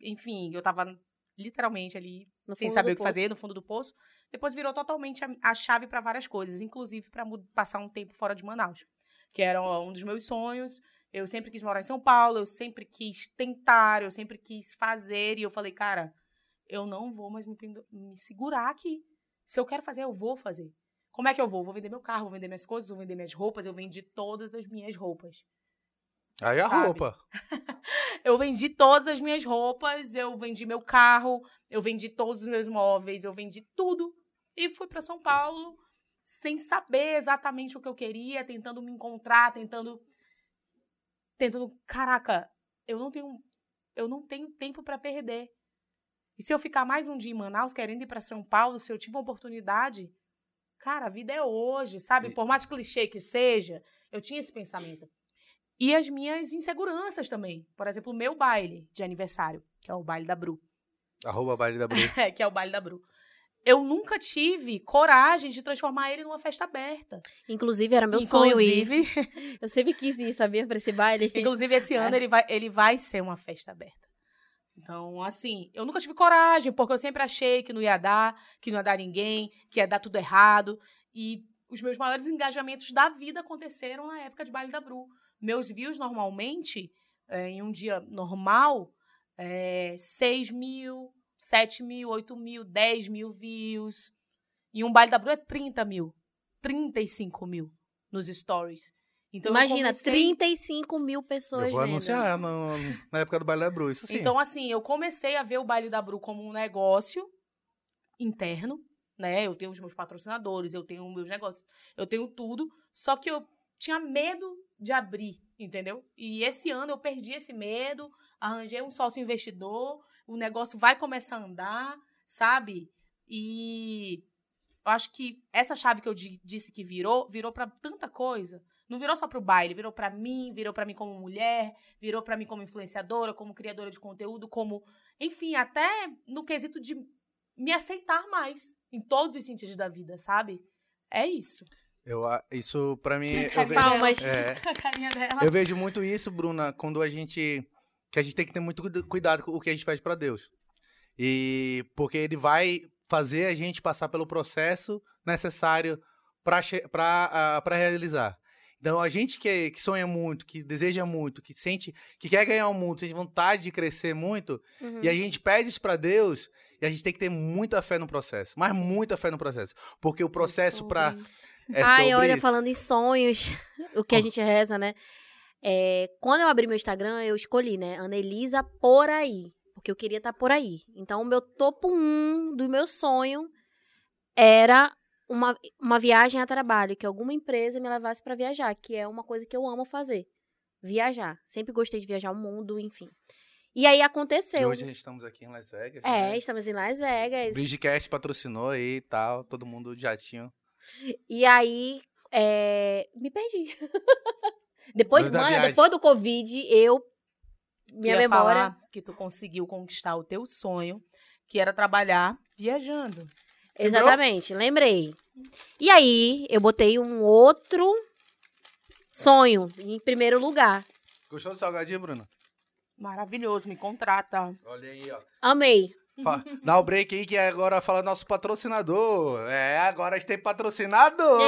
enfim, eu tava literalmente ali, sem saber o que poço. fazer, no fundo do poço. Depois virou totalmente a, a chave para várias coisas, inclusive para passar um tempo fora de Manaus, que era um dos meus sonhos. Eu sempre quis morar em São Paulo, eu sempre quis tentar, eu sempre quis fazer, e eu falei, cara, eu não vou mais me, me segurar aqui. Se eu quero fazer, eu vou fazer. Como é que eu vou? Vou vender meu carro, vou vender minhas coisas, vou vender minhas roupas. Eu vendi todas as minhas roupas. Aí a sabe? roupa. <laughs> eu vendi todas as minhas roupas, eu vendi meu carro, eu vendi todos os meus móveis, eu vendi tudo e fui para São Paulo sem saber exatamente o que eu queria, tentando me encontrar, tentando tentando, caraca, eu não tenho eu não tenho tempo para perder. E se eu ficar mais um dia em Manaus querendo ir para São Paulo, se eu tiver uma oportunidade, Cara, a vida é hoje, sabe? Por mais clichê que seja, eu tinha esse pensamento. E as minhas inseguranças também. Por exemplo, o meu baile de aniversário, que é o baile da Bru. Arroba baile da Bru. <laughs> É, que é o baile da Bru. Eu nunca tive coragem de transformar ele numa festa aberta. Inclusive, era meu sonho ir. Inclusive, <laughs> Eu sempre quis ir, sabia? Pra esse baile. inclusive esse <laughs> ano ele vai, ele vai ser uma festa aberta. Então, assim, eu nunca tive coragem, porque eu sempre achei que não ia dar, que não ia dar ninguém, que ia dar tudo errado. E os meus maiores engajamentos da vida aconteceram na época de baile da Bru. Meus views, normalmente, é, em um dia normal, é 6 mil, 7 mil, 8 mil, 10 mil views. E um baile da Bru é 30 mil, 35 mil nos stories. Então, Imagina, comecei- 35 mil pessoas Eu vou vendo. anunciar no- na época do baile da Bru, isso sim. Então, assim, eu comecei a ver o baile da Bru como um negócio interno, né? Eu tenho os meus patrocinadores, eu tenho os meus negócios, eu tenho tudo. Só que eu tinha medo de abrir, entendeu? E esse ano eu perdi esse medo, arranjei um sócio investidor, o negócio vai começar a andar, sabe? E eu acho que essa chave que eu di- disse que virou, virou pra tanta coisa. Não virou só pro baile, virou pra mim, virou pra mim como mulher, virou pra mim como influenciadora, como criadora de conteúdo, como, enfim, até no quesito de me aceitar mais em todos os sentidos da vida, sabe? É isso. Eu, isso, pra mim, eu vejo... Palmas. É. <laughs> Eu vejo muito isso, Bruna, quando a gente. Que a gente tem que ter muito cuida- cuidado com o que a gente pede pra Deus. E porque ele vai fazer a gente passar pelo processo necessário ah, pra realizar. Então, a gente que, que sonha muito, que deseja muito, que sente, que quer ganhar o mundo, sente vontade de crescer muito, Uhum. e a gente pede isso pra Deus, e a gente tem que ter muita fé no processo. Mas muita fé no processo. Porque o processo pra. É Ai, olha, isso. falando em sonhos, <laughs> o que a gente reza, né? É, quando eu abri meu Instagram, eu escolhi, né? Ana Elisa por aí. Porque eu queria estar por aí. Então, o meu topo um do meu sonho era uma, uma viagem a trabalho, que alguma empresa me levasse para viajar, que é uma coisa que eu amo fazer. Viajar. Sempre gostei de viajar o mundo, enfim. E aí E aconteceu. hoje estamos aqui em Las Vegas. É, né? estamos em Las Vegas. Bridgecast patrocinou aí e tal, todo mundo de jatinho. E aí, é, me perdi. <laughs> depois, mano, depois do Covid, eu. Minha Eu ia memória. falar que tu conseguiu conquistar o teu sonho, que era trabalhar viajando. Exatamente, lembrei. E aí, eu botei um outro sonho em primeiro lugar. Gostou do salgadinho, Bruno? Maravilhoso, me contrata. Olha aí, ó. Amei. Fa- <laughs> Dá o break aí que agora fala nosso patrocinador. É, agora a gente tem patrocinador!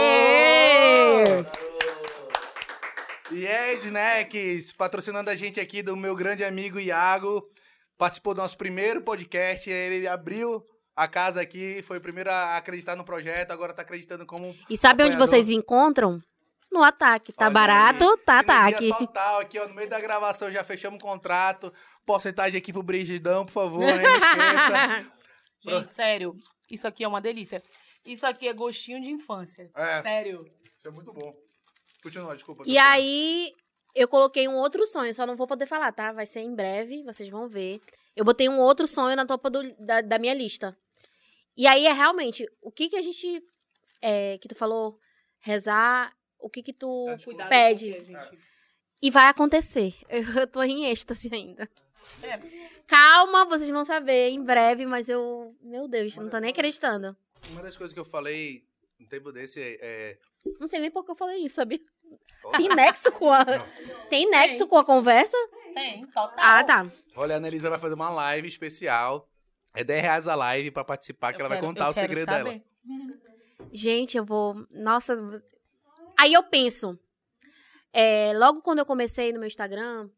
E é Snacks, patrocinando a gente aqui do meu grande amigo Iago. Participou do nosso primeiro podcast, ele abriu a casa aqui, foi o primeiro a acreditar no projeto, agora tá acreditando como E sabe onde Apoiador. vocês encontram? No ataque. Tá Olha barato? aí, Tá ataque. total aqui, ó, no meio da gravação já fechamos o contrato. Porcentagem aqui pro Brigidão, por favor, né? Não esqueça. <laughs> Gente, sério, isso aqui é uma delícia. Isso aqui é gostinho de infância. É. Sério. Isso é muito bom. Continua, desculpa. E aí, eu coloquei um outro sonho, só não vou poder falar, tá? Vai ser em breve, vocês vão ver. Eu botei um outro sonho na topa do- da, da minha lista. E aí é realmente, o que que a gente, é, que tu falou, rezar, o que que tu Tá, pede. a gente- E vai acontecer. Eu, <laughs> eu tô em êxtase ainda. É. Calma, vocês vão saber em breve, mas eu, meu Deus, não tô nem acreditando. Uma das coisas que eu falei no tempo desse é. é- Não sei nem por que eu falei isso, sabia? Tem nexo com a, tem nexo Tem. com a conversa? Tem, total. Ah, tá. Olha, a Annelisa vai fazer uma live especial. É 10 reais a live pra participar, que Eu ela vai quero- contar eu o segredo saber. dela. Gente, eu vou. Nossa. Aí eu penso. é, logo quando eu comecei no meu Instagram,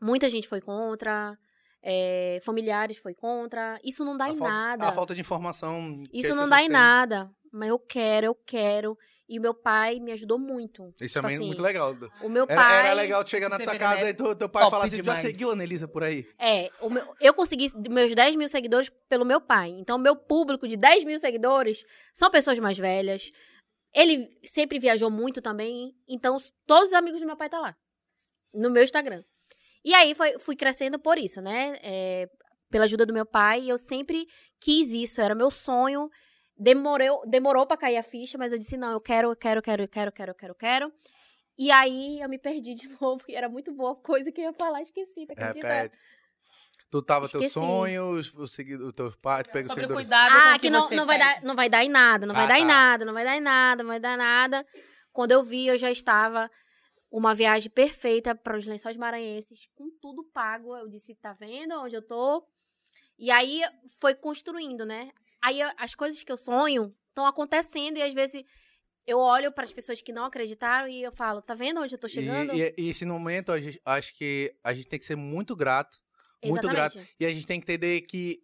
muita gente foi contra. é, familiares foi contra. Isso não dá A em nada. A falta de informação. Isso não dá em têm. nada. Mas eu quero, eu quero. E meu pai me ajudou muito. Isso é Tipo bem- assim, muito legal. O meu Era, pai. era legal tu chegar na tua casa né? e tu, teu pai falar assim: tu já demais. seguiu a Annelisa por aí? É, o meu- eu consegui meus 10 mil seguidores pelo meu pai. Então, meu público de 10 mil seguidores são pessoas mais velhas. Ele sempre viajou muito também. Então, todos os amigos do meu pai tá lá. No meu Instagram. E aí, foi, fui crescendo por isso, né? É, pela ajuda do meu pai. Eu sempre quis isso. Era meu sonho demorou, demorou pra cair a ficha, mas eu disse, não, eu quero, eu quero, eu quero, eu quero, eu quero, eu quero, eu quero. E aí eu me perdi <laughs> de novo, e era muito boa coisa que eu ia falar, esqueci, tá acredita? Tu tava teus Esqueci. sonhos, os segui- os teus pais, pega os o seguidores. cuidado com Ah, o que não, não, vai pede. dar, não vai dar em nada, não vai Ah, dar em tá. nada, não vai dar em nada, não vai dar nada. Quando eu vi, eu já estava uma viagem perfeita para os Lençóis Maranhenses, com tudo pago. Eu disse, tá vendo onde eu tô? E aí foi construindo, né? Aí as coisas que eu sonho estão acontecendo e às vezes eu olho para as pessoas que não acreditaram e eu falo, tá vendo onde eu tô chegando? E, e, e esse momento, a gente- acho que a gente tem que ser muito grato. Muito Exatamente. grato. E a gente tem que entender que,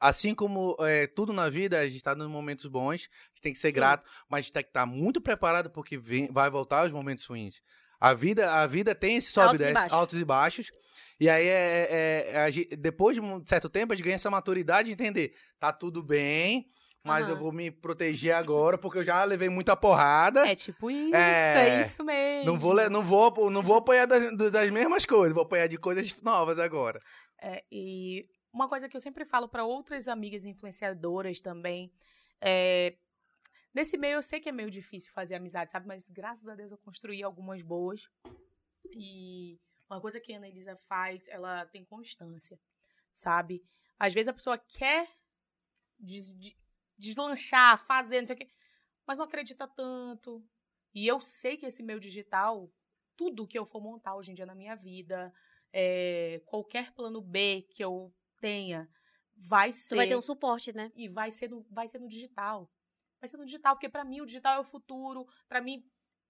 assim como é, tudo na vida, a gente tá nos momentos bons, a gente tem que ser Sim. grato, mas a gente tem que estar muito preparado porque vem- vai voltar os momentos ruins. A vida, a vida tem esse sobe Altos e desce, baixos. altos e baixos. E aí, é, é- é- depois de um certo tempo, a gente ganha essa maturidade de entender. Tá tudo bem, mas eu Aham. vou me proteger agora porque eu já levei muita porrada. É tipo isso, É. é, isso mesmo. Não vou, não vou, não vou apanhar das, das mesmas coisas, vou apanhar de coisas novas agora. É, e uma coisa que eu sempre falo para outras amigas influenciadoras também, é, nesse meio eu sei que é meio difícil fazer amizade, sabe? Mas graças a Deus eu construí algumas boas. E uma coisa que a Ana Elisa faz, ela tem constância, sabe? Às vezes a pessoa quer des- de- deslanchar, fazer, não sei o quê, mas não acredita tanto. E eu sei que esse meio digital, tudo que eu for montar hoje em dia na minha vida, é, qualquer plano B que eu tenha, vai ser. Tu vai ter um suporte, né? E vai ser, no, vai ser no digital. Vai ser no digital, porque pra mim o digital é o futuro, pra mim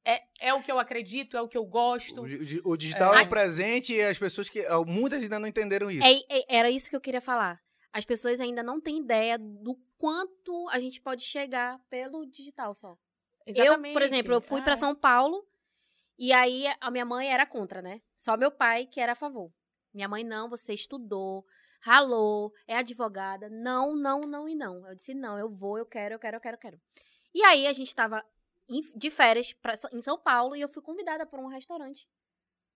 é, é o que eu acredito, é o que eu gosto. O, o digital é. É. o presente e as pessoas que. Muitas ainda não entenderam isso. É- é- era isso que eu queria falar. As pessoas ainda não têm ideia do quanto a gente pode chegar pelo digital só. Eu, por exemplo, eu fui pra É. São Paulo e aí a minha mãe era contra, né? Só meu pai que era a favor. Minha mãe, não, você estudou, ralou, é advogada. Não, não, não e não. Eu disse, não, eu vou, eu quero, eu quero, eu quero, eu quero. E aí a gente tava de férias pra, em São Paulo e eu fui convidada por um restaurante.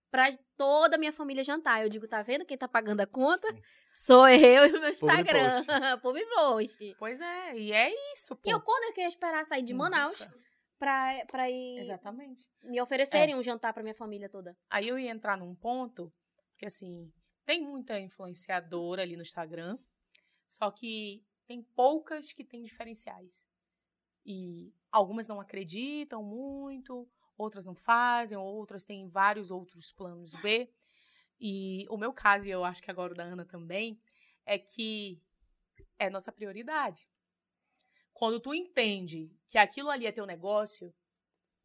Pra toda a minha família jantar. Eu digo, tá vendo quem tá pagando a conta? Sou eu e o meu Instagram. Publi post. <laughs> Pois é, e é isso, pô. E eu, quando eu ia esperar sair de Manaus. Pra, pra ir Exatamente. me oferecerem um jantar pra minha família toda. Aí eu ia entrar num ponto que, assim, tem muita influenciadora ali no Instagram, só que tem poucas que têm diferenciais. E algumas não acreditam muito, outras não fazem, outras têm vários outros planos B. E o meu caso, e eu acho que agora o da Ana também, é que é nossa prioridade. Quando tu entende que aquilo ali é teu negócio,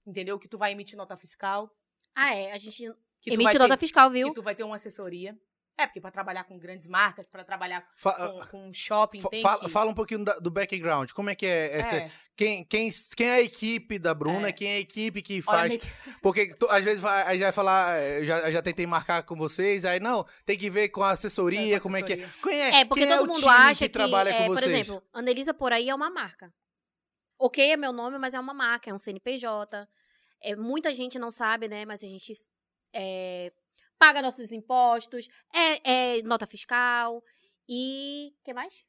entendeu? Que tu vai emitir nota fiscal, Ah, é. A gente que emite ter- nota fiscal, viu? que tu vai ter uma assessoria. É, porque para trabalhar com grandes marcas, para trabalhar Fa- com, com shopping, fa- fala, que... fala um pouquinho da- do background. Como é que é? essa- É, quem, quem, quem é a equipe da Bruna? É. Quem é a equipe que olha, faz. que- <laughs> Porque tu- às vezes vai, aí já vai falar, eh, já, já tentei marcar com vocês, aí não, tem que ver com a assessoria, É, com como é que é. assessoria. Quem é, É, porque quem é todo o mundo time acha que que, trabalha é, com por vocês? exemplo, Anelisa por aí é uma marca. Ok, é meu nome, mas é uma marca, é um CNPJ. É, muita gente não sabe, né? Mas a gente é, paga nossos impostos, é, é nota fiscal e. que mais?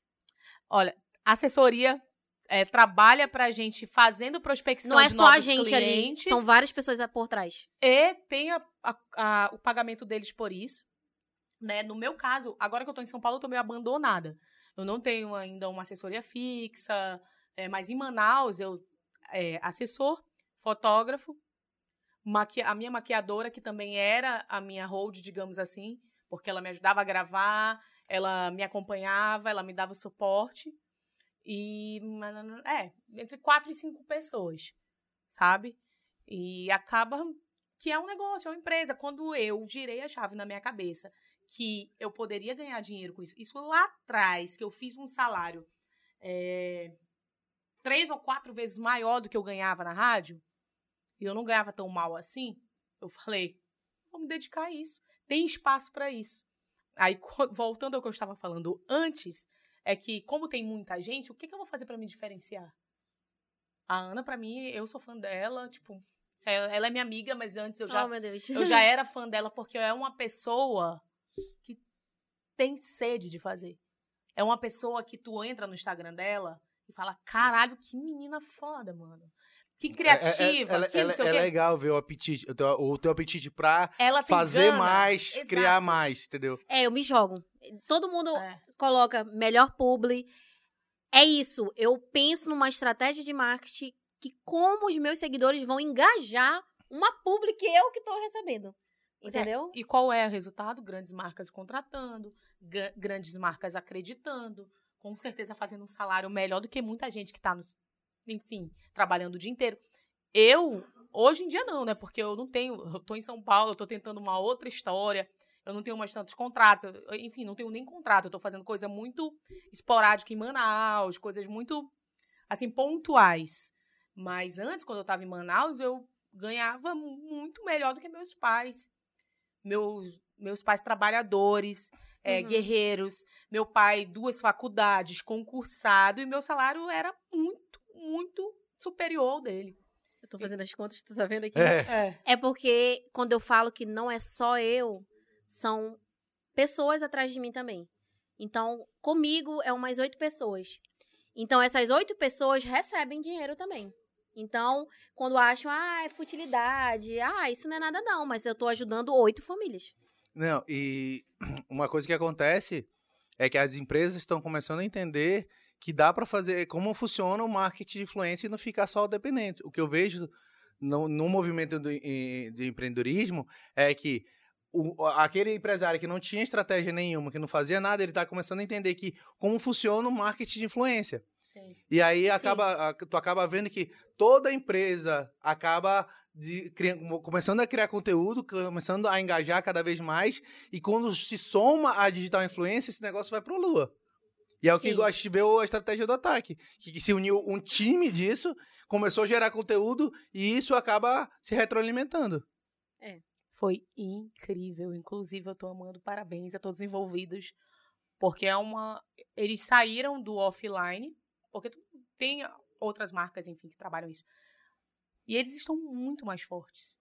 Olha, assessoria é, trabalha pra gente fazendo prospecção não é de só a gente clientes ali, são várias pessoas por trás. e tem a- a- a- o pagamento deles por isso. Né? No meu caso, agora que eu tô em São Paulo, eu tô meio abandonada. Eu não tenho ainda uma assessoria fixa, é, mas em Manaus eu é, assessor, fotógrafo, maqui- a minha maquiadora, que também era a minha hold, digamos assim, porque ela me ajudava a gravar, ela me acompanhava, ela me dava suporte. E, é, entre quatro e cinco pessoas, sabe? E acaba que é um negócio, é uma empresa. Quando eu girei a chave na minha cabeça que eu poderia ganhar dinheiro com isso, isso lá atrás, que eu fiz um salário é, três ou quatro vezes maior do que eu ganhava na rádio, e eu não ganhava tão mal assim, eu falei, vou me dedicar a isso. Tem espaço para isso. Aí, <laughs> voltando ao que eu estava falando antes, é que, como tem muita gente, o que, que eu vou fazer para me diferenciar? A Ana, para mim, eu sou fã dela, tipo, ela é minha amiga, mas antes eu já, oh, eu já <laughs> era fã dela porque é uma pessoa que tem sede de fazer. É uma pessoa que tu entra no Instagram dela e fala: caralho, que menina foda, mano. Que É- é- criativa, É, é- que sei o é legal ver o apetite, o teu, o teu apetite pra Ela fazer gana. mais, Exato. criar mais, entendeu? É, eu me jogo. Todo mundo É. coloca melhor publi. É isso. Eu penso numa estratégia de marketing que como os meus seguidores vão engajar uma publi que eu que tô recebendo. É. Entendeu? E qual é o resultado? Grandes marcas contratando, grandes marcas acreditando, com certeza fazendo um salário melhor do que muita gente que tá, nos, enfim, trabalhando o dia inteiro. Eu, hoje em dia não, né? Porque eu não tenho, eu tô em São Paulo, eu tô tentando uma outra história, eu não tenho mais tantos contratos, eu- enfim, não tenho nem contrato, eu tô fazendo coisa muito esporádica em Manaus, coisas muito, assim, pontuais. Mas antes, quando eu tava em Manaus, eu ganhava muito melhor do que meus pais meus, meus pais trabalhadores, é, Uhum. guerreiros, meu pai duas faculdades, concursado, e meu salário era muito, muito superior ao dele. Eu tô fazendo as contas, tu tá vendo aqui? É. É. É porque quando eu falo que não é só eu, são pessoas atrás de mim também. Então, comigo é umas oito pessoas. Então, essas oito pessoas recebem dinheiro também. Então, quando acham, ah, é futilidade, ah, isso não é nada não, mas eu tô ajudando oito famílias. Não, e <clears throat> uma coisa que acontece é que as empresas estão começando a entender que dá para fazer como funciona o marketing de influência e não ficar só dependente. O que eu vejo no, no movimento do, de empreendedorismo é que o- aquele empresário que não tinha estratégia nenhuma, que não fazia nada, ele está começando a entender que como funciona o marketing de influência. Sim. E aí acaba, a- tu acaba vendo que toda empresa acaba de, começando a criar conteúdo, começando a engajar cada vez mais, e quando se soma a digital influência, esse negócio vai pro lua. E é o que a gente vê a estratégia do ataque, que, que se uniu um time disso, começou a gerar conteúdo e isso acaba se retroalimentando. Foi incrível. Inclusive, eu tô amando parabéns a todos os envolvidos. Porque é uma. Eles saíram do offline, porque tem outras marcas, enfim, que trabalham isso. E eles estão muito mais fortes.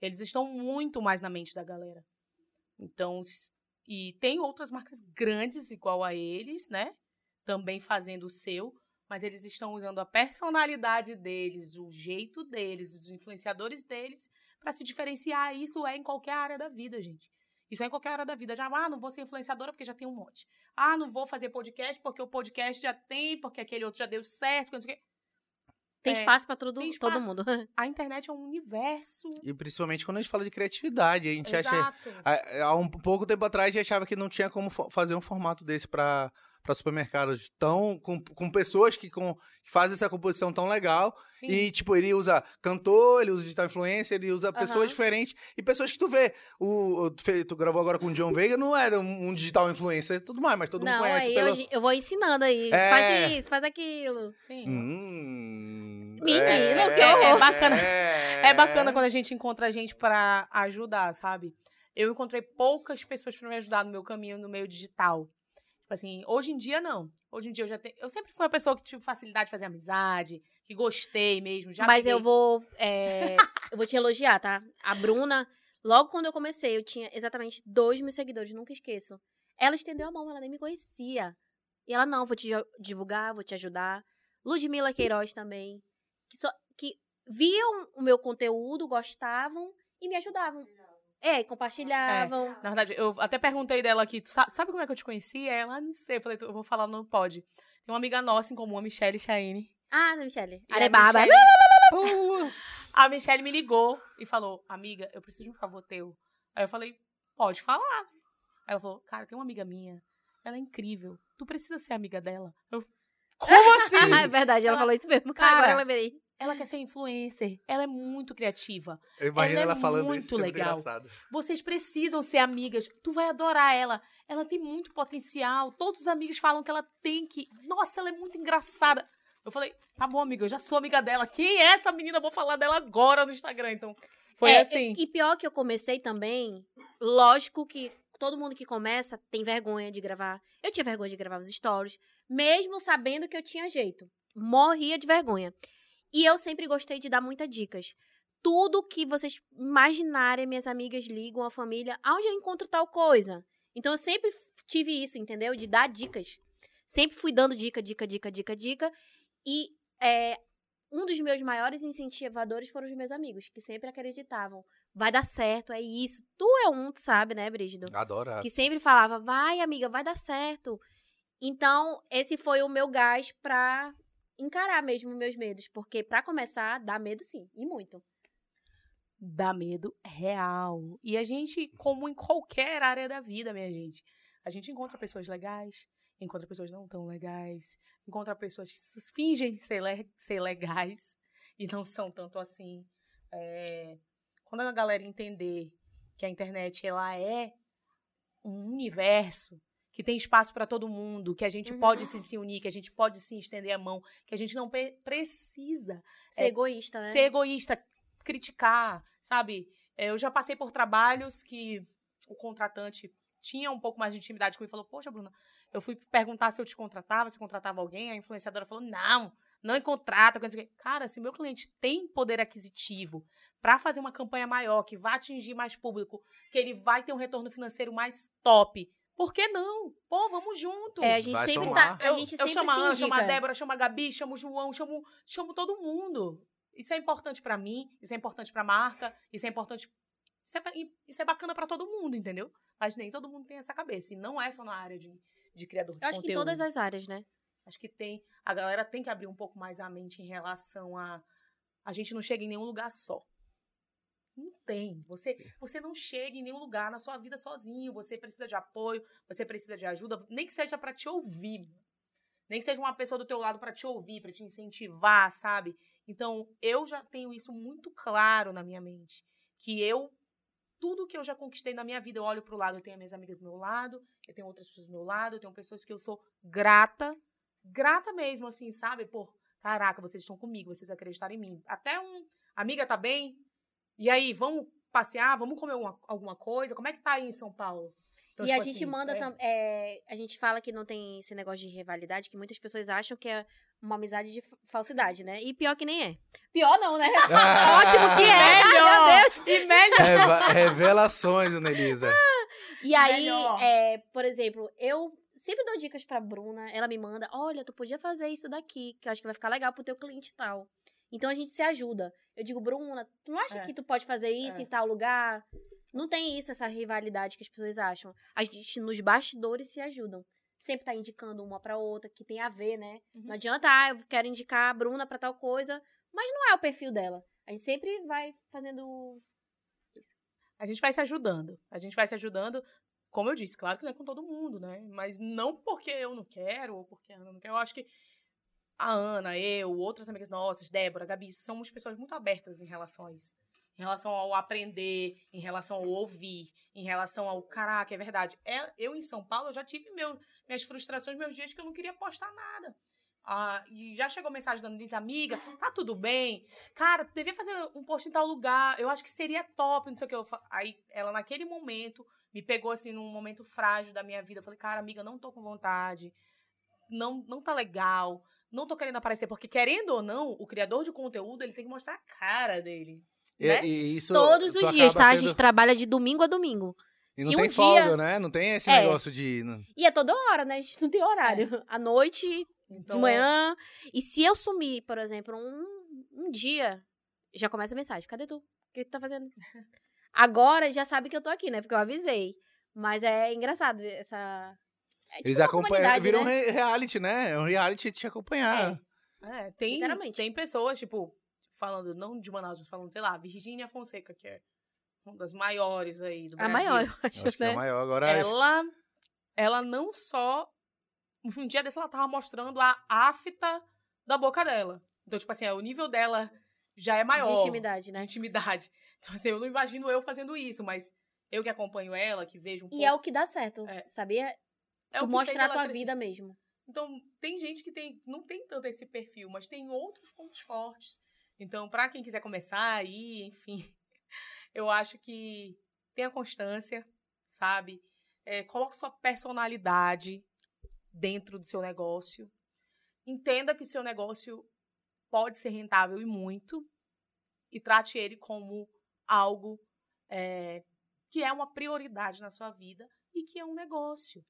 Eles estão muito mais na mente da galera. Então, e tem outras marcas grandes igual a eles, né? Também fazendo o seu, mas eles estão usando a personalidade deles, o jeito deles, os influenciadores deles para se diferenciar. Isso é em qualquer área da vida, gente. Isso é em qualquer área da vida. Já, ah, não vou ser influenciadora porque já tem um monte. Ah, não vou fazer podcast porque o podcast já tem, porque aquele outro já deu certo, não sei o quê. Tem É, espaço pra todo, tem todo mundo. <laughs> A internet é um universo. E principalmente quando a gente fala de criatividade, a gente acha. Exato. Há, há um pouco tempo atrás a gente achava que não tinha como fazer um formato desse para para supermercados tão com, com pessoas que, com, que fazem essa composição tão legal Sim. e tipo ele usa cantor ele usa digital influencer ele usa pessoas diferentes e pessoas que tu vê o, o- tu, gravou agora com o John Veiga não era um, um digital influencer e tudo mais mas todo mundo não, conhece aí pelo eu, eu vou ensinando aí. É. Faz isso, faz aquilo. Sim. Hum, Menino, é, que horror. É bacana. é. É bacana quando a gente encontra a gente pra ajudar, sabe? Eu encontrei poucas pessoas pra me ajudar no meu caminho no meio digital. Tipo assim, hoje em dia não. Hoje em dia eu já tenho. Eu sempre fui uma pessoa que tive facilidade de fazer amizade, que gostei mesmo. Já Mas peguei- eu vou. <laughs> é, eu vou te elogiar, tá? A Bruna, logo quando eu comecei, eu tinha exatamente 2 mil seguidores, nunca esqueço. Ela estendeu a mão, ela nem me conhecia. E ela, não, vou te divulgar, vou te ajudar. Ludmila Queiroz também. Que, só, que viam o meu conteúdo, gostavam e me ajudavam. É, compartilhavam. Na verdade, eu até perguntei dela aqui, sabe como é que eu te conheci? Ela, "Ah, não sei. Eu falei, "Tu- eu vou falar, não pode. Tem uma amiga nossa em comum, a Michelle Chaine. Ah, Michelle. E a Arebaba. Michelle- <laughs> <laughs> A Michelle me ligou e falou, amiga, eu preciso de um favor teu. Aí eu falei, pode falar. Aí ela falou, cara, tem uma amiga minha, ela é incrível. Tu precisa ser amiga dela. Eu, como <laughs> assim? é verdade, ela, Ela- falou isso mesmo. Cara, Agora eu lembrei. Ela quer ser influencer. Ela é muito criativa. eu imagino ela ela, é falando muito isso sendo legal. engraçado. Vocês precisam ser amigas. Tu vai adorar ela. Ela tem muito potencial. Todos os amigos falam que ela tem que. Nossa, ela é muito engraçada. Eu falei, tá bom, amiga, eu já sou amiga dela. Quem é essa menina? Eu vou falar dela agora no Instagram. Então, foi É, assim. E pior que eu comecei também, lógico que todo mundo que começa tem vergonha de gravar. Eu tinha vergonha de gravar os stories, mesmo sabendo que eu tinha jeito. Morria de vergonha. E eu sempre gostei de dar muitas dicas. Tudo que vocês imaginarem, minhas amigas ligam, a família, aonde eu encontro tal coisa. Então eu sempre tive isso, entendeu? De dar dicas. Sempre fui dando dica, dica, dica, dica, dica. E é, um dos meus maiores incentivadores foram os meus amigos, que sempre acreditavam. Vai dar certo, é isso. Tu é um, tu sabe, né, Brígido? Adoro. Que sempre falava, vai, amiga, vai dar certo. Então, esse foi o meu gás pra encarar mesmo meus medos. Porque, pra começar, dá medo sim, e muito. Dá medo real. E a gente, como em qualquer área da vida, minha gente, a gente encontra pessoas legais, encontra pessoas não tão legais, encontra pessoas que fingem ser, le ser legais e não são tanto assim. É, quando a galera entender que a internet ela é um universo que tem espaço para todo mundo, que a gente Uhum. pode se, se unir, que a gente pode se estender a mão, que a gente não precisa Ser É, egoísta, né? ser egoísta, criticar, sabe? É, Eu já passei por trabalhos que o contratante tinha um pouco mais de intimidade comigo e falou: Poxa, Bruna, eu fui perguntar se eu te contratava, se contratava alguém. A influenciadora falou: Não, não contrata. quê." Cara, se meu cliente tem poder aquisitivo para fazer uma campanha maior, que vai atingir mais público, que ele vai ter um retorno financeiro mais top. Por que não? Pô, vamos junto. É, a gente Vai sempre somar. tá. A Eu, gente eu sempre chamo a se Ana, chamo a. Débora, chamo a Gabi, chamo o João, chamo, chamo todo mundo. Isso é importante pra mim, isso é importante pra marca, isso é importante. Isso é, isso é bacana pra todo mundo, entendeu? Mas nem todo mundo tem essa cabeça. E não é só na área de, de criador de Eu acho que em conteúdo. todas as áreas, né? Acho que tem. A galera tem que abrir um pouco mais a mente em relação a. A gente não chega em nenhum lugar só. Não tem. Você, você não chega em nenhum lugar na sua vida sozinho. Você precisa de apoio, você precisa de ajuda, nem que seja pra te ouvir. Nem que seja uma pessoa do teu lado pra te ouvir, pra te incentivar, sabe? Então, eu já tenho isso muito claro na minha mente. Que eu, tudo que eu já conquistei na minha vida, eu olho pro lado, eu tenho minhas amigas do meu lado, eu tenho outras pessoas do meu lado, eu tenho pessoas que eu sou grata, grata mesmo, assim, sabe? Por, caraca, vocês estão comigo, vocês acreditaram em mim. Até um, amiga tá bem? E aí, vamos passear, vamos comer alguma, alguma coisa? Como é que tá aí em São Paulo? Então, e a tipo gente assim, manda é, é, a gente fala que não tem esse negócio de rivalidade, que muitas pessoas acham que é uma amizade de fa- falsidade, né? E pior que nem é. Pior não, né? <laughs> Ótimo que é! Melhor! E melhor! Reva- revelações, Nelisa. E aí, é, por exemplo, eu sempre dou dicas pra Bruna, ela me manda, olha, tu podia fazer isso daqui, que eu acho que vai ficar legal pro teu cliente e tal. Então a gente se ajuda. Eu digo, Bruna, tu não acha É. que tu pode fazer isso É. em tal lugar? Não tem isso, essa rivalidade que as pessoas acham. A gente, nos bastidores, se ajudam. Sempre tá indicando uma pra outra, que tem a ver, né? Uhum. Não adianta, ah, eu quero indicar a Bruna pra tal coisa, mas não é o perfil dela. A gente sempre vai fazendo A gente vai se ajudando. A gente vai se ajudando. Como eu disse, claro que não é com todo mundo, né? Mas não porque eu não quero ou porque a Ana não quer. Eu acho que a Ana, eu, outras amigas nossas, Débora, Gabi, somos pessoas muito abertas em relação a isso. Em relação ao aprender, em relação ao ouvir, em relação ao caraca, é verdade. É, eu em São Paulo já tive meu, minhas frustrações, meus dias que eu não queria postar nada. Ah, e já chegou mensagem dando diz, amiga, tá tudo bem? Cara, devia fazer um post em tal lugar, eu acho que seria top, não sei o que. Eu Aí ela, naquele momento, me pegou assim, num momento frágil da minha vida. Eu falei, cara, amiga, não tô com vontade, não, não tá legal, não tô querendo aparecer, porque querendo ou não, o criador de conteúdo, ele tem que mostrar a cara dele. E, Né? e isso todos os dias, tá? A sendo- gente trabalha de domingo a domingo. E não Se tem um folga, dia- né? Não tem esse É. negócio de. E é toda hora, né? A gente não tem horário. À noite, Então, de manhã. E se eu sumir, por exemplo, um, um dia, já começa a mensagem. Cadê tu? O que tu tá fazendo? <laughs> Agora já sabe que eu tô aqui, né? Porque eu avisei. Mas é engraçado essa. É tipo Eles acompanham. Viram né? re- reality, né? É um reality te acompanhar. É, tem, Literalmente. tem pessoas, tipo, falando, não de Manaus, mas falando, sei lá, Virgínia Fonseca, que é uma das maiores aí do A Brasil. maior, eu acho, Eu acho que é né? o maior. Agora. Ela, ela não só. Um dia desse ela tava mostrando a afta da boca dela. Então, tipo assim, o nível dela já é maior. De intimidade, de né? intimidade. Então, assim, eu não imagino eu fazendo isso, mas eu que acompanho ela, que vejo um E pouco. é o que dá certo, É. sabia? É tu o que mostrar a tua crescer. vida mesmo. Então, tem gente que tem, não tem tanto esse perfil, mas tem outros pontos fortes. Então, pra quem quiser começar aí, enfim, <laughs> eu acho que tenha constância, sabe? É, coloque sua personalidade dentro do seu negócio. Entenda que o seu negócio pode ser rentável e muito. E trate ele como algo é, que é uma prioridade na sua vida e que é um negócio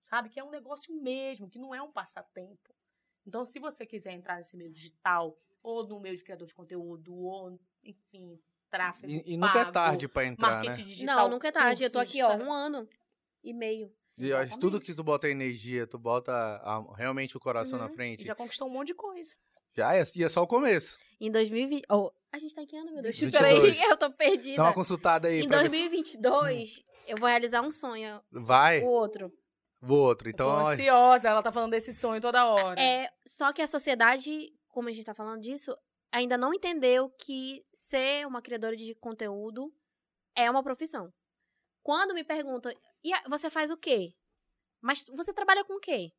sabe? Que é um negócio mesmo, que não é um passatempo. Então, se você quiser entrar nesse meio digital, ou no meio de criador de conteúdo, ou, enfim, tráfego E, e nunca é pago, tarde pra entrar, né? marketing digital. Não, nunca é tarde. Eu tô aqui, ó, tá? um ano e meio. E eu acho que tudo Exatamente. que tu bota energia, tu bota a- realmente o coração na Uhum. frente, Já conquistou um monte de coisa. já é, e é só o começo. Em 2020. Oh, a gente tá em que ano, meu Deus? 22. Peraí, <laughs> eu tô perdida. Dá uma consultada aí em pra ver se- 2022, eu vou realizar um sonho. Vai, O outro. O outro. Então, Tô ansiosa, ela tá falando desse sonho toda hora. É, só que a sociedade, como a gente tá falando disso, ainda não entendeu que ser uma criadora de conteúdo é uma profissão. Quando me perguntam, e você faz o quê? Mas você trabalha com o quê?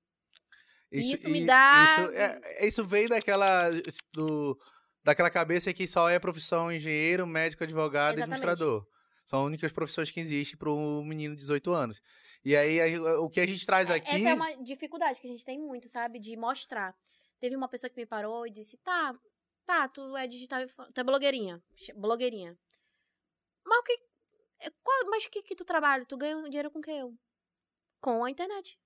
isso me dá- Isso, é- isso veio daquela. Do, daquela cabeça que só é profissão engenheiro, médico, advogado e administrador. São as únicas profissões que existem para um menino de 18 anos. E aí, o que a gente traz aqui. Essa é uma dificuldade que a gente tem muito, sabe? De mostrar. Teve uma pessoa que me parou e disse: tá, tá, tu é digital, tu é blogueirinha. Blogueirinha. Mas o que. é, qual- mas o que que tu trabalha? Tu ganha dinheiro com o que eu? Com a internet.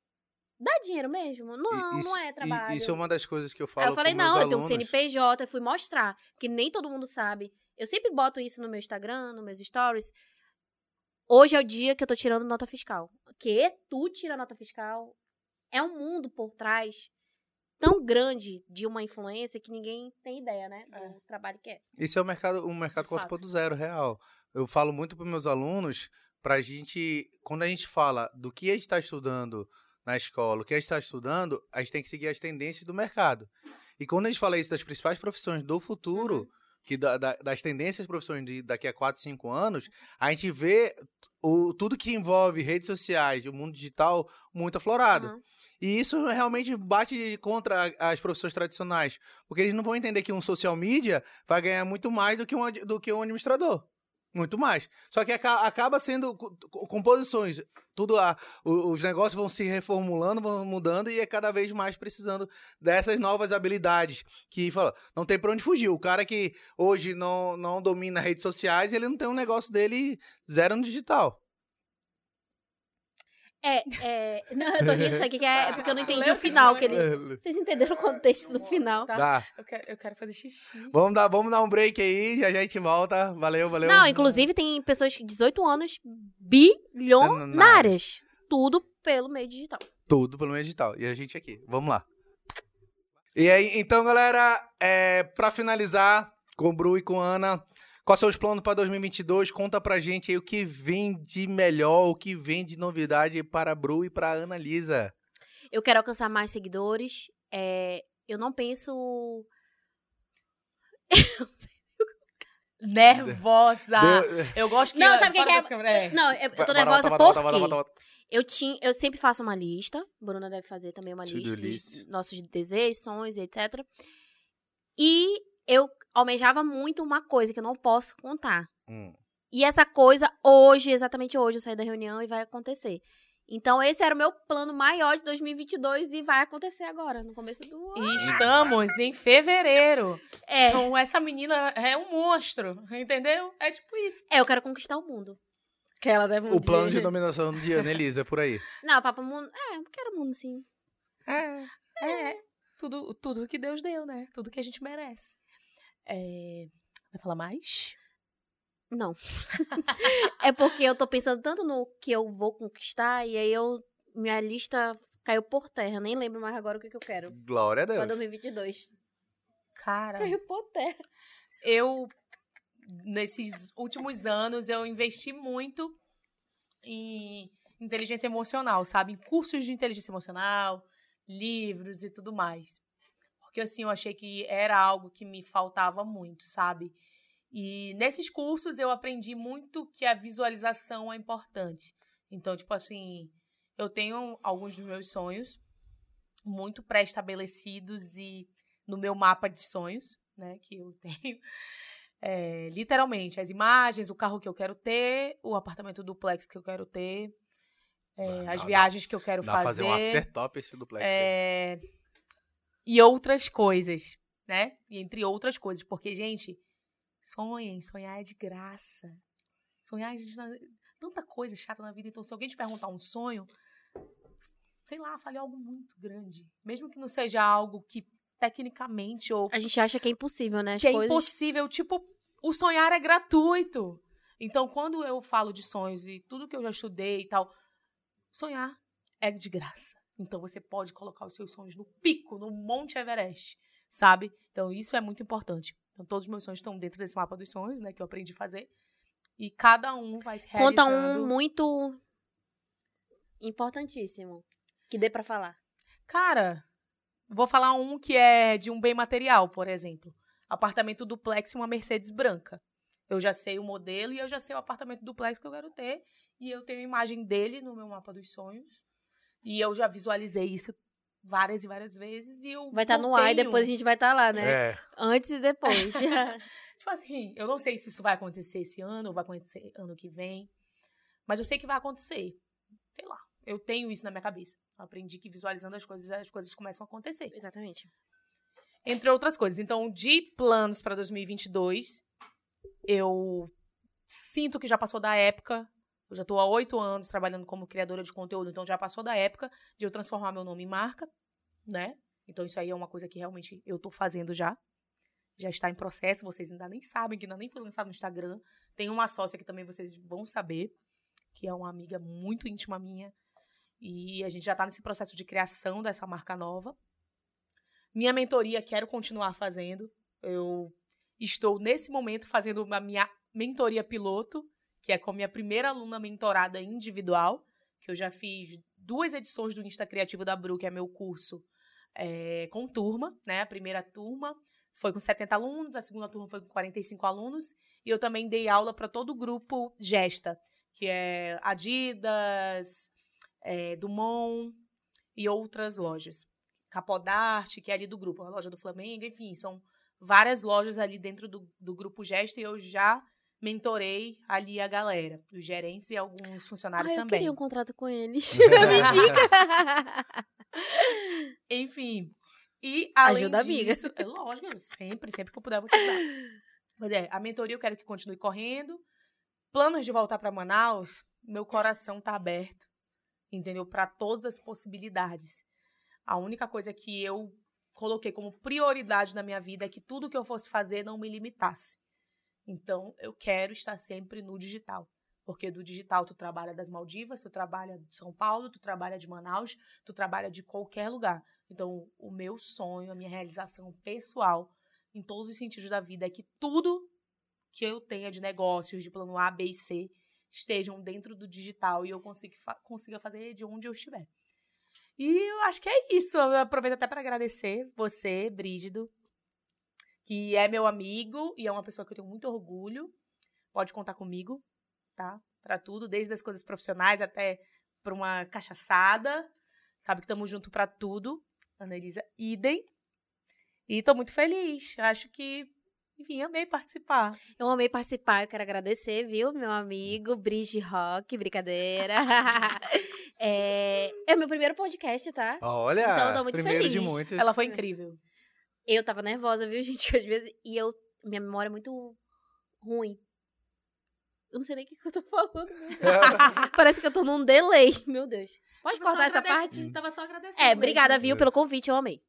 Dá dinheiro mesmo? Não, isso, não é trabalho. Isso é uma das coisas que eu falo Aí eu falei, não, eu tenho um. CNPJ, fui mostrar, que nem todo mundo sabe. Eu sempre boto isso no meu Instagram, nos meus stories. Hoje é o dia que eu tô tirando nota fiscal. Que tu tira nota fiscal? É um mundo por trás tão grande de uma influência que ninguém tem ideia, né? Do É. trabalho que é. Isso é o mercado, um mercado De fato. 4.0 real. Eu falo muito para meus alunos, pra gente, quando a gente fala do que a gente está estudando na escola, o que a gente está estudando, a gente tem que seguir as tendências do mercado. E quando a gente fala isso das principais profissões do futuro, Uhum. Que da- da- das tendências das profissões de daqui a 4, 5 anos, a gente vê o, tudo que envolve redes sociais, o mundo digital, muito aflorado. Aham. E isso realmente bate contra as profissões tradicionais. Porque eles não vão entender que um social media vai ganhar muito mais do que um, do que um administrador. Muito mais. Só que aca- acaba sendo co- co- composições. Tudo a, os negócios vão se reformulando, vão mudando e é cada vez mais precisando dessas novas habilidades. Que fala, não tem pra onde fugir. O cara que hoje não, não domina redes sociais, ele não tem um negócio dele zero no digital. É, é. Não, eu tô rindo isso aqui que é, é porque eu não entendi o final. Que ele... Vocês entenderam o contexto do final. Tá? Dá. Eu, quero, eu quero fazer xixi. Vamos dar, vamos dar um break aí, já já a gente volta. Valeu, valeu. Não, inclusive tem pessoas de 18 anos bilionárias. Tudo pelo meio digital. Tudo pelo meio digital. E a gente aqui. Vamos lá. E aí, então, galera, é, para finalizar, com o Bru e com a Ana, quais são os planos para 2022? Conta pra gente aí o que vem de melhor, o que vem de novidade para a Bru e para Ana Lisa. Eu quero alcançar mais seguidores. É, eu não penso. <laughs> Nervosa. Eu gosto que. Não, sabe o que, é? é. Não, eu, tô Bota, nervosa bota, bota, porque bota, bota. eu tinha, eu sempre faço uma lista. Bruna deve fazer também uma lista list. dos nossos desejos, sonhos, etc. E eu almejava muito uma coisa que eu não posso contar. Hum. E essa coisa, hoje, exatamente hoje, eu saí da reunião e vai acontecer. Então, esse era o meu plano maior de 2022 e vai acontecer agora, no começo do ano. E estamos em fevereiro. É, Então, essa menina é um monstro, entendeu? É tipo isso. é, eu quero conquistar o mundo. Que ela deve O plano de dizer. dominação de Ana Elisa, é por aí. Não, papo mundo. É, eu quero o mundo, sim. É. Tudo, tudo que Deus deu, né? Tudo que a gente merece. É... Vai falar mais? Não. <laughs> é porque eu tô pensando tanto no que eu vou conquistar e aí eu. Minha lista caiu por terra. Nem lembro mais agora o que, que eu quero. Glória a Pra Deus. 2022. Cara, Caiu por terra. eu, nesses últimos anos, eu investi muito em inteligência emocional, sabe? Em cursos de inteligência emocional, livros e tudo mais. Porque, assim, eu achei que era algo que me faltava muito, sabe? E nesses cursos eu aprendi muito que a visualização é importante. Então, tipo assim, eu tenho alguns dos meus sonhos muito pré-estabelecidos e no meu mapa de sonhos, né, que eu <laughs> tenho. É, literalmente, as imagens, o carro que eu quero ter, o apartamento duplex que eu quero ter, é, Dá- as dá- viagens que eu quero fazer. fazer um aftertop esse duplex. aí. É, e outras coisas, né? Entre outras coisas, porque, gente, sonhem, sonhar é de graça. Sonhar, gente, tanta coisa chata na vida. Então, se alguém te perguntar um sonho, sei lá, fale algo muito grande. Mesmo que não seja algo que tecnicamente ou A gente acha que é impossível, né? As que é coisas... impossível. Tipo, o sonhar é gratuito. Então, quando eu falo de sonhos e tudo que eu já estudei e tal, sonhar é de graça. Então, você pode colocar os seus sonhos no pico, no Monte Everest, sabe? Então, isso é muito importante. Então, todos os meus sonhos estão dentro desse mapa dos sonhos, né? Que eu aprendi a fazer. E cada um vai se Conta realizando. um muito importantíssimo. Que dê pra falar. Cara, vou falar um que é de um bem material, por exemplo. Apartamento duplex e uma Mercedes branca. Eu já sei o modelo e eu já sei o apartamento duplex que eu quero ter. E eu tenho a imagem dele no meu mapa dos sonhos. E eu já visualizei isso várias e várias vezes. E eu Vai estar não no ar e depois a gente vai estar lá, né? É. Antes e depois. <laughs> <laughs> Tipo assim, eu não sei se isso vai acontecer esse ano ou vai acontecer ano que vem. Mas eu sei que vai acontecer. Sei lá. Eu tenho isso na minha cabeça. Eu aprendi que visualizando as coisas, as coisas começam a acontecer. Exatamente. Entre outras coisas. Então, de planos para 2022, eu sinto que já passou da época. Eu já estou há oito anos trabalhando como criadora de conteúdo, então já passou da época de eu transformar meu nome em marca, né? Então, isso aí é uma coisa que realmente eu estou fazendo já. Já está em processo, vocês ainda nem sabem, que ainda nem foi lançado no Instagram. Tem uma sócia que também vocês vão saber, que é uma amiga muito íntima minha. E a gente já está nesse processo de criação dessa marca nova. Minha mentoria quero continuar fazendo. Eu estou nesse momento fazendo a minha mentoria piloto, que é com a minha primeira aluna mentorada individual, que eu já fiz duas edições do Insta Criativo da Bru, que é meu curso é, com turma, né? A primeira turma foi com 70 alunos, a segunda turma foi com 45 alunos, e eu também dei aula para todo o grupo Gesta, que é Adidas, é, Dumont e outras lojas. Capodarte, que é ali do grupo, a loja do Flamengo, enfim, são várias lojas ali dentro do, do grupo Gesta e eu já mentorei ali a galera, os gerentes e alguns funcionários Ai, eu também. queria um contrato com eles. <laughs> <laughs> Me indica. Enfim. E além Ajuda a amiga. disso, é lógico, eu sempre, sempre que eu puder, eu vou te ajudar. Mas é, a mentoria eu quero que continue correndo. Planos de voltar para Manaus, meu coração tá aberto, entendeu? Para todas as possibilidades. A única coisa que eu coloquei como prioridade na minha vida é que tudo que eu fosse fazer não me limitasse. Então, eu quero estar sempre no digital. Porque do digital tu trabalha das Maldivas, tu trabalha de São Paulo, tu trabalha de Manaus, tu trabalha de qualquer lugar. Então, o meu sonho, a minha realização pessoal, em todos os sentidos da vida, é que tudo que eu tenha de negócios, de plano A, B e C, estejam dentro do digital e eu consiga, consiga fazer de onde eu estiver. E eu acho que é isso. Eu aproveito até para agradecer você, Brígido, que é meu amigo e é uma pessoa que eu tenho muito orgulho. Pode contar comigo, tá? Para tudo, desde as coisas profissionais até para uma cachaçada. Sabe que estamos junto para tudo. Ana Elisa, idem. E tô muito feliz. Acho que, enfim, amei participar. Eu amei participar, eu quero agradecer, viu, meu amigo Bridge Rock, brincadeira. <laughs> é, é o meu primeiro podcast, tá? Olha, Então, eu tô muito primeiro de feliz. muitos. Ela foi incrível. Eu tava nervosa, viu, <laughs> gente? que Às vezes. E eu. Minha memória é muito ruim. Eu não sei nem o que, que eu tô <laughs> falando. <laughs> Parece que eu tô num delay. Meu Deus. Pode Tava cortar essa parte? Tava só agradecendo. É, obrigada, viu, pelo convite, eu amei.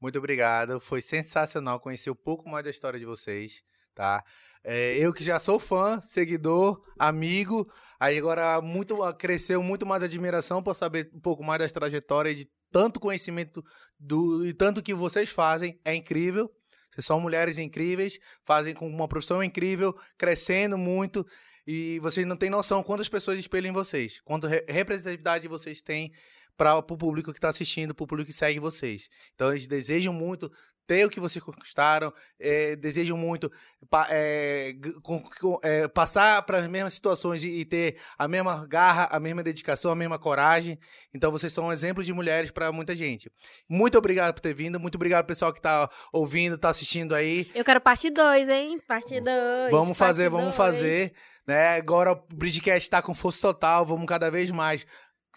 Muito obrigado. Foi sensacional conhecer um pouco mais da história de vocês, tá? É, eu que já sou fã, seguidor, amigo, aí agora muito cresceu muito mais admiração por saber um pouco mais das trajetórias de tanto conhecimento do e tanto que vocês fazem é incrível. Vocês são mulheres incríveis, fazem com uma profissão incrível, crescendo muito. E vocês não têm noção quantas pessoas espelham vocês, quanta re- representatividade vocês têm para o público que está assistindo, para o público que segue vocês. Então, eles desejam muito ter o que vocês conquistaram, eh, desejam muito pa- g- com- com- eh, passar para as mesmas situações e, e ter a mesma garra, a mesma dedicação, a mesma coragem. Então, vocês são um exemplo de mulheres para muita gente. Muito obrigado por ter vindo, muito obrigado pessoal que está ouvindo, está assistindo aí. Eu quero parte 2, hein? Parte 2. Vamos fazer, vamos fazer. Né? Agora o Bridgecast está com força total, vamos cada vez mais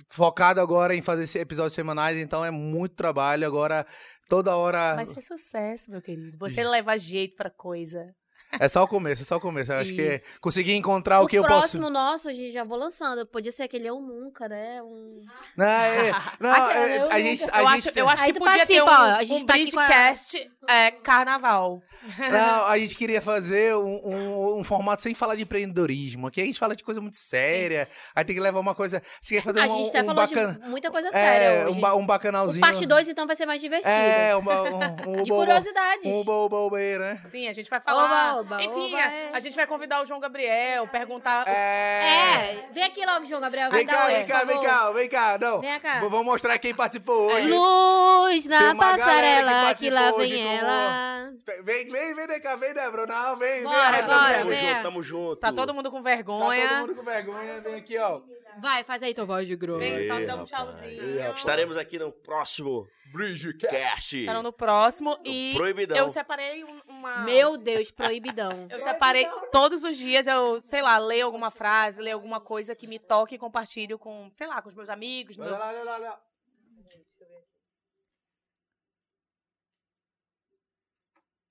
focado agora em fazer episódios semanais, então é muito trabalho agora, toda hora. Vai ser sucesso, meu querido. Você leva jeito pra coisa. É só o começo, é só o começo. Eu acho que é conseguir encontrar o, o que eu posso. próximo nosso, a gente já vou lançando. Podia ser aquele Eu Nunca, né? Um... Não, é, <laughs> não, é, eu a gente, a Eu gente, acho, eu acho que podia ter um, a gente um tá a- é, carnaval. Não, a gente queria fazer um, um- um formato sem falar de empreendedorismo. Aqui a gente fala de coisa muito séria. Aí tem que levar uma coisa. A gente quer fazer a um, gente até um falou bacana. de muita coisa É, séria um, hoje. ba- um O bacanalzinho. parte 2, então, vai ser mais divertido. É, uma, um, um <laughs> de oba- curiosidades. Um oba, oba, oba, né? Sim, a gente vai falar. Oba, Enfim, oba, a, é. a gente vai convidar o João Gabriel, perguntar. É. É, vem aqui logo, João Gabriel. Vem cá, vem cá, vem cá, vem cá. Não. Vem cá. V- Vamos mostrar quem participou hoje. Luz Tem na uma galera que passarela, que, lá vem com- ela. Vem, vem, vem, vem cá, vem, Débora. Não, vem, Bora, vem. bora. Tamo vem. junto, tamo junto. Tá todo mundo com Tá vergonha. todo mundo com vergonha. Vem aqui, ó. Vai, faz aí tua voz de grosso. Vem, só dá um tchauzinho. Estaremos aqui no próximo Bridgecast. cast. Estarão no próximo e Proibidão. eu separei um- uma. Meu <laughs> Deus, proibidão. Eu separei todos os dias, eu, sei lá, leio alguma frase, leio alguma coisa que me toque e compartilho com, sei lá, com os meus amigos. Olha meu- lá, olha lá, olha lá.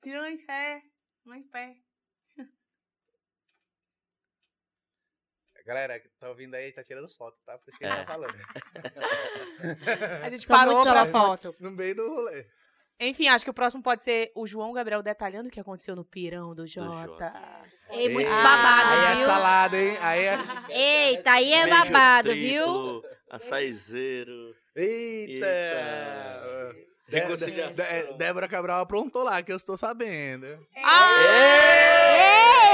Tirou em pé, não em pé. Galera, que tá ouvindo aí, tá tirando foto, tá? Por isso que ele tá falando. A gente <laughs> parou muitos pra foto. No meio do rolê. Enfim, acho que o próximo pode ser o João Gabriel detalhando o que aconteceu no pirão do Jota. Jota. Ei, muitos Ei, babados, Aí é viu? salada, hein? Aí é... Eita, aí é babado, viu? Açaizeiro. Eita! Eita. Reconciliação. Débora Cabral aprontou lá, que eu estou sabendo. Ei,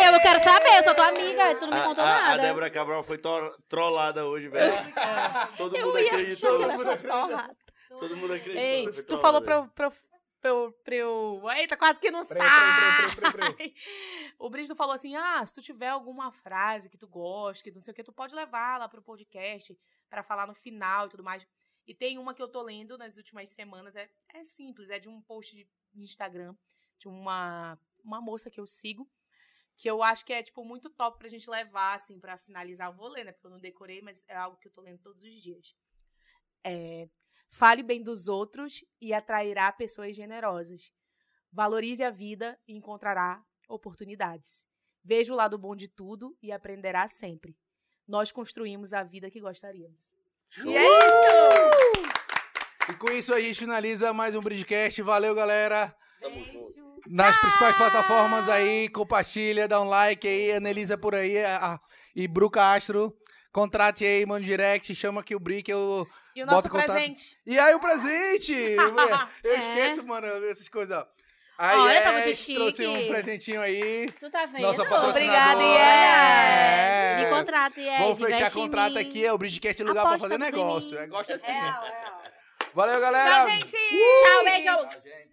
eu não quero saber, eu sou tua amiga, tu não me A, contou a, a nada. Débora Cabral foi tro- trollada hoje, velho. <laughs> Todo mundo acreditou. Todo mundo Porra. Todo mundo acreditou. Ei, tu falou pra eu, pra, eu- pra, eu- pra eu... Eita, quase que não sai! O Brígido falou assim, ah, se tu tiver alguma frase que tu goste, que não sei o que, tu pode levar lá pro podcast pra falar no final e tudo mais. E tem uma que eu tô lendo nas últimas semanas, é, é simples, é de um post de Instagram de uma, uma moça que eu sigo, que eu acho que é, tipo, muito top pra gente levar, assim, pra finalizar. Eu vou ler, né, porque eu não decorei, mas é algo que eu tô lendo todos os dias. É, Fale bem dos outros e atrairá pessoas generosas. Valorize a vida e encontrará oportunidades. Veja o lado bom de tudo e aprenderá sempre. Nós construímos a vida que gostaríamos. Show. E é isso! E com isso a gente finaliza mais um Bridgecast. Valeu, galera. Tamo junto. Nas principais plataformas aí, compartilha, dá um like aí, analisa por aí. a- a- e Bruca Astro, contrate aí, manda direct, chama aqui o Brick, eu E o boto nosso contato. presente? E aí o presente! eu <laughs> É. esqueço, mano, essas coisas, ó. Aí Olha, tá é, muito chique. trouxe um presentinho aí. Tu tá vendo? Nossa. Obrigada, É. Me contrata, Yes. Vamos fechar contrato aqui, é o Bridgecast é lugar pra Aposta fazer tudo em negócio. É, gosta assim. É, é. Valeu, galera. Tchau, gente! Tchau, beijo. Tchau, gente.